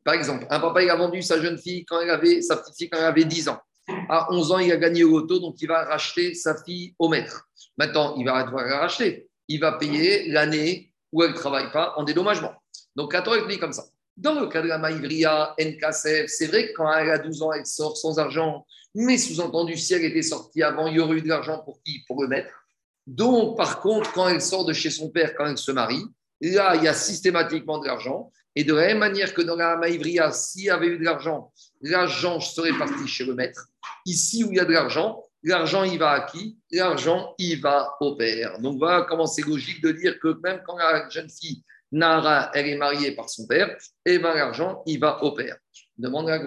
par exemple, un papa, il a vendu sa jeune fille quand elle avait, sa petite fille quand elle avait 10 ans. À 11 ans, il a gagné au loto, donc il va racheter sa fille au maître. Maintenant, il va devoir la racheter. Il va payer l'année où elle ne travaille pas en dédommagement. Donc, la Torah dit comme ça. Dans le cas de la Maïvria, NKSF, c'est vrai que quand elle a 12 ans, elle sort sans argent. Mais sous-entendu, si elle était sortie avant, il y aurait eu de l'argent pour qui? Pour le maître. Donc, par contre, quand elle sort de chez son père, quand elle se marie, là, il y a systématiquement de l'argent. Et de la même manière que dans la Maïvria, s'il y avait eu de l'argent, l'argent serait parti chez le maître. Ici où il y a de l'argent, l'argent il va à qui? L'argent il va au père. Donc voilà comment c'est logique de dire que même quand la jeune fille Nara, elle est mariée par son père, et eh bien l'argent il va au père. Demande à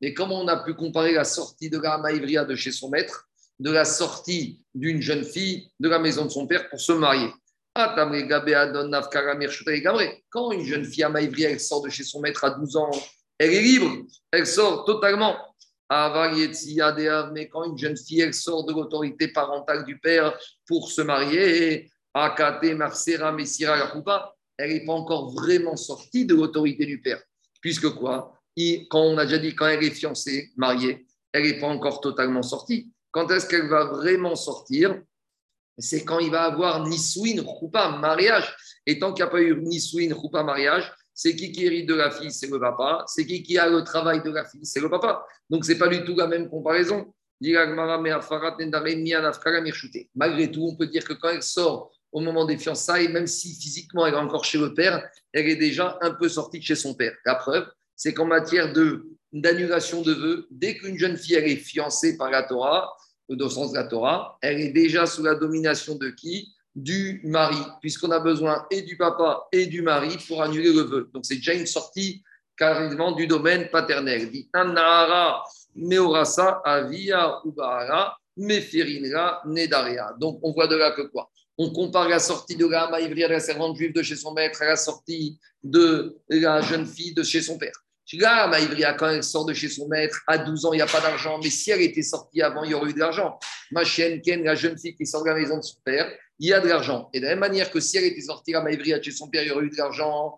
mais comment on a pu comparer la sortie de la Maïvria de chez son maître de la sortie d'une jeune fille de la maison de son père pour se marier? Quand une jeune fille à Maïvri, elle sort de chez son maître à 12 ans, elle est libre, elle sort totalement. mais quand une jeune fille elle sort de l'autorité parentale du père pour se marier, Messira, elle n'est pas encore vraiment sortie de l'autorité du père. Puisque quoi? Quand on a déjà dit, quand elle est fiancée, mariée, elle n'est pas encore totalement sortie. Quand est-ce qu'elle va vraiment sortir? C'est quand il va avoir Niswin, Rupa, mariage. Et tant qu'il n'y a pas eu Niswin, Rupa, mariage, c'est qui qui hérite de la fille? C'est le papa. C'est qui qui a le travail de la fille? C'est le papa. Donc, ce n'est pas du tout la même comparaison. Malgré tout, on peut dire que quand elle sort au moment des fiançailles, même si physiquement elle est encore chez le père, elle est déjà un peu sortie de chez son père. La preuve, c'est qu'en matière de, d'annulation de vœux, dès qu'une jeune fille est fiancée par la Torah, au sens de la Torah, elle est déjà sous la domination de qui? Du mari, puisqu'on a besoin et du papa et du mari pour annuler le vœu. Donc c'est déjà une sortie carrément du domaine paternel. Dit. Donc on voit de là que quoi? On compare la sortie de la Maïvria, la servante juive de chez son maître, à la sortie de la jeune fille de chez son père. Là, Maïvria, quand elle sort de chez son maître, à 12 ans, il n'y a pas d'argent. Mais si elle était sortie avant, il y aurait eu de l'argent. Ma chienne, Ken, la jeune fille qui sort de la maison de son père, il y a de l'argent. Et de la même manière que si elle était sortie à Maïvria chez son père, il y aurait eu de l'argent,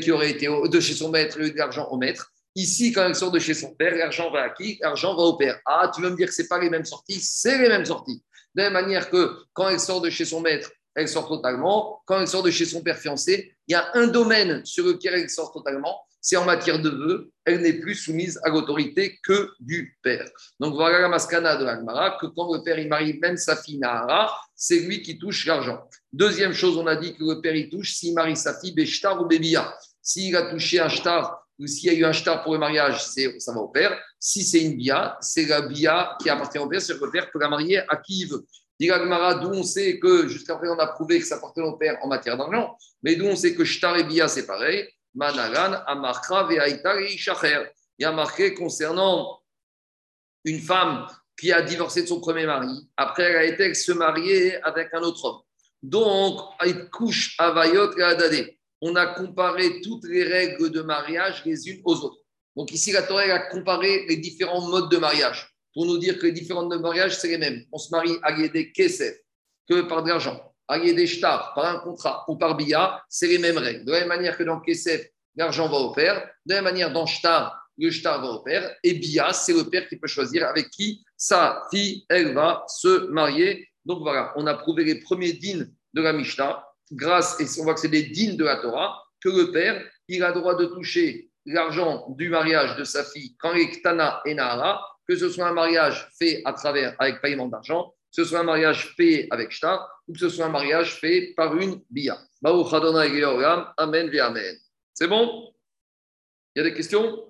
qui aurait été de chez son maître, il y aurait eu de l'argent au maître. Ici, quand elle sort de chez son père, l'argent va à qui? L'argent va au père. Ah, tu veux me dire que ce pas les mêmes sorties C'est les mêmes sorties. De la même manière que quand elle sort de chez son maître, elle sort totalement. Quand elle sort de chez son père fiancé, il y a un domaine sur lequel elle sort totalement, c'est en matière de vœux. Elle n'est plus soumise à l'autorité que du père. Donc voilà la mascana de l'Agmara, que quand le père il marie même sa fille Nahara, c'est lui qui touche l'argent. Deuxième chose, on a dit que le père il touche s'il marie sa fille Beshtar ou Bébia. S'il a touché un shtar ou s'il y a eu un shtar pour le mariage, ça va au père. Si c'est une bia, c'est la bia qui appartient au père, c'est le père peut la marier à qui il veut. Gmara, d'où on sait que jusqu'à présent on a prouvé que ça appartient au père en matière d'argent, mais d'où on sait que shtar et bia c'est pareil. Amarkra. Il y a marqué concernant une femme qui a divorcé de son premier mari. Après, elle a été se avec un autre homme. Donc, elle couche Avayot et Adadé on a comparé toutes les règles de mariage les unes aux autres. Donc ici, la Torah a comparé les différents modes de mariage pour nous dire que les différents modes de mariage, c'est les mêmes. On se marie à Yédé Kesef que par de l'argent, Yédé Shtar par un contrat ou par Bia, c'est les mêmes règles. De la même manière que dans Kesef, l'argent va au père, de la même manière dans Shtar, le Shtar va au père, et Bia, c'est le père qui peut choisir avec qui sa fille, elle va se marier. Donc voilà, on a prouvé les premiers dînes de la Mishnah grâce, et on voit que c'est des dînes de la Torah, que le père, il a droit de toucher l'argent du mariage de sa fille quand il est Tana et Nahara, que ce soit un mariage fait à travers, avec paiement d'argent, que ce soit un mariage fait avec shtar, ou que ce soit un mariage fait par une bia. Amen, Amen. C'est bon? Il y a des questions?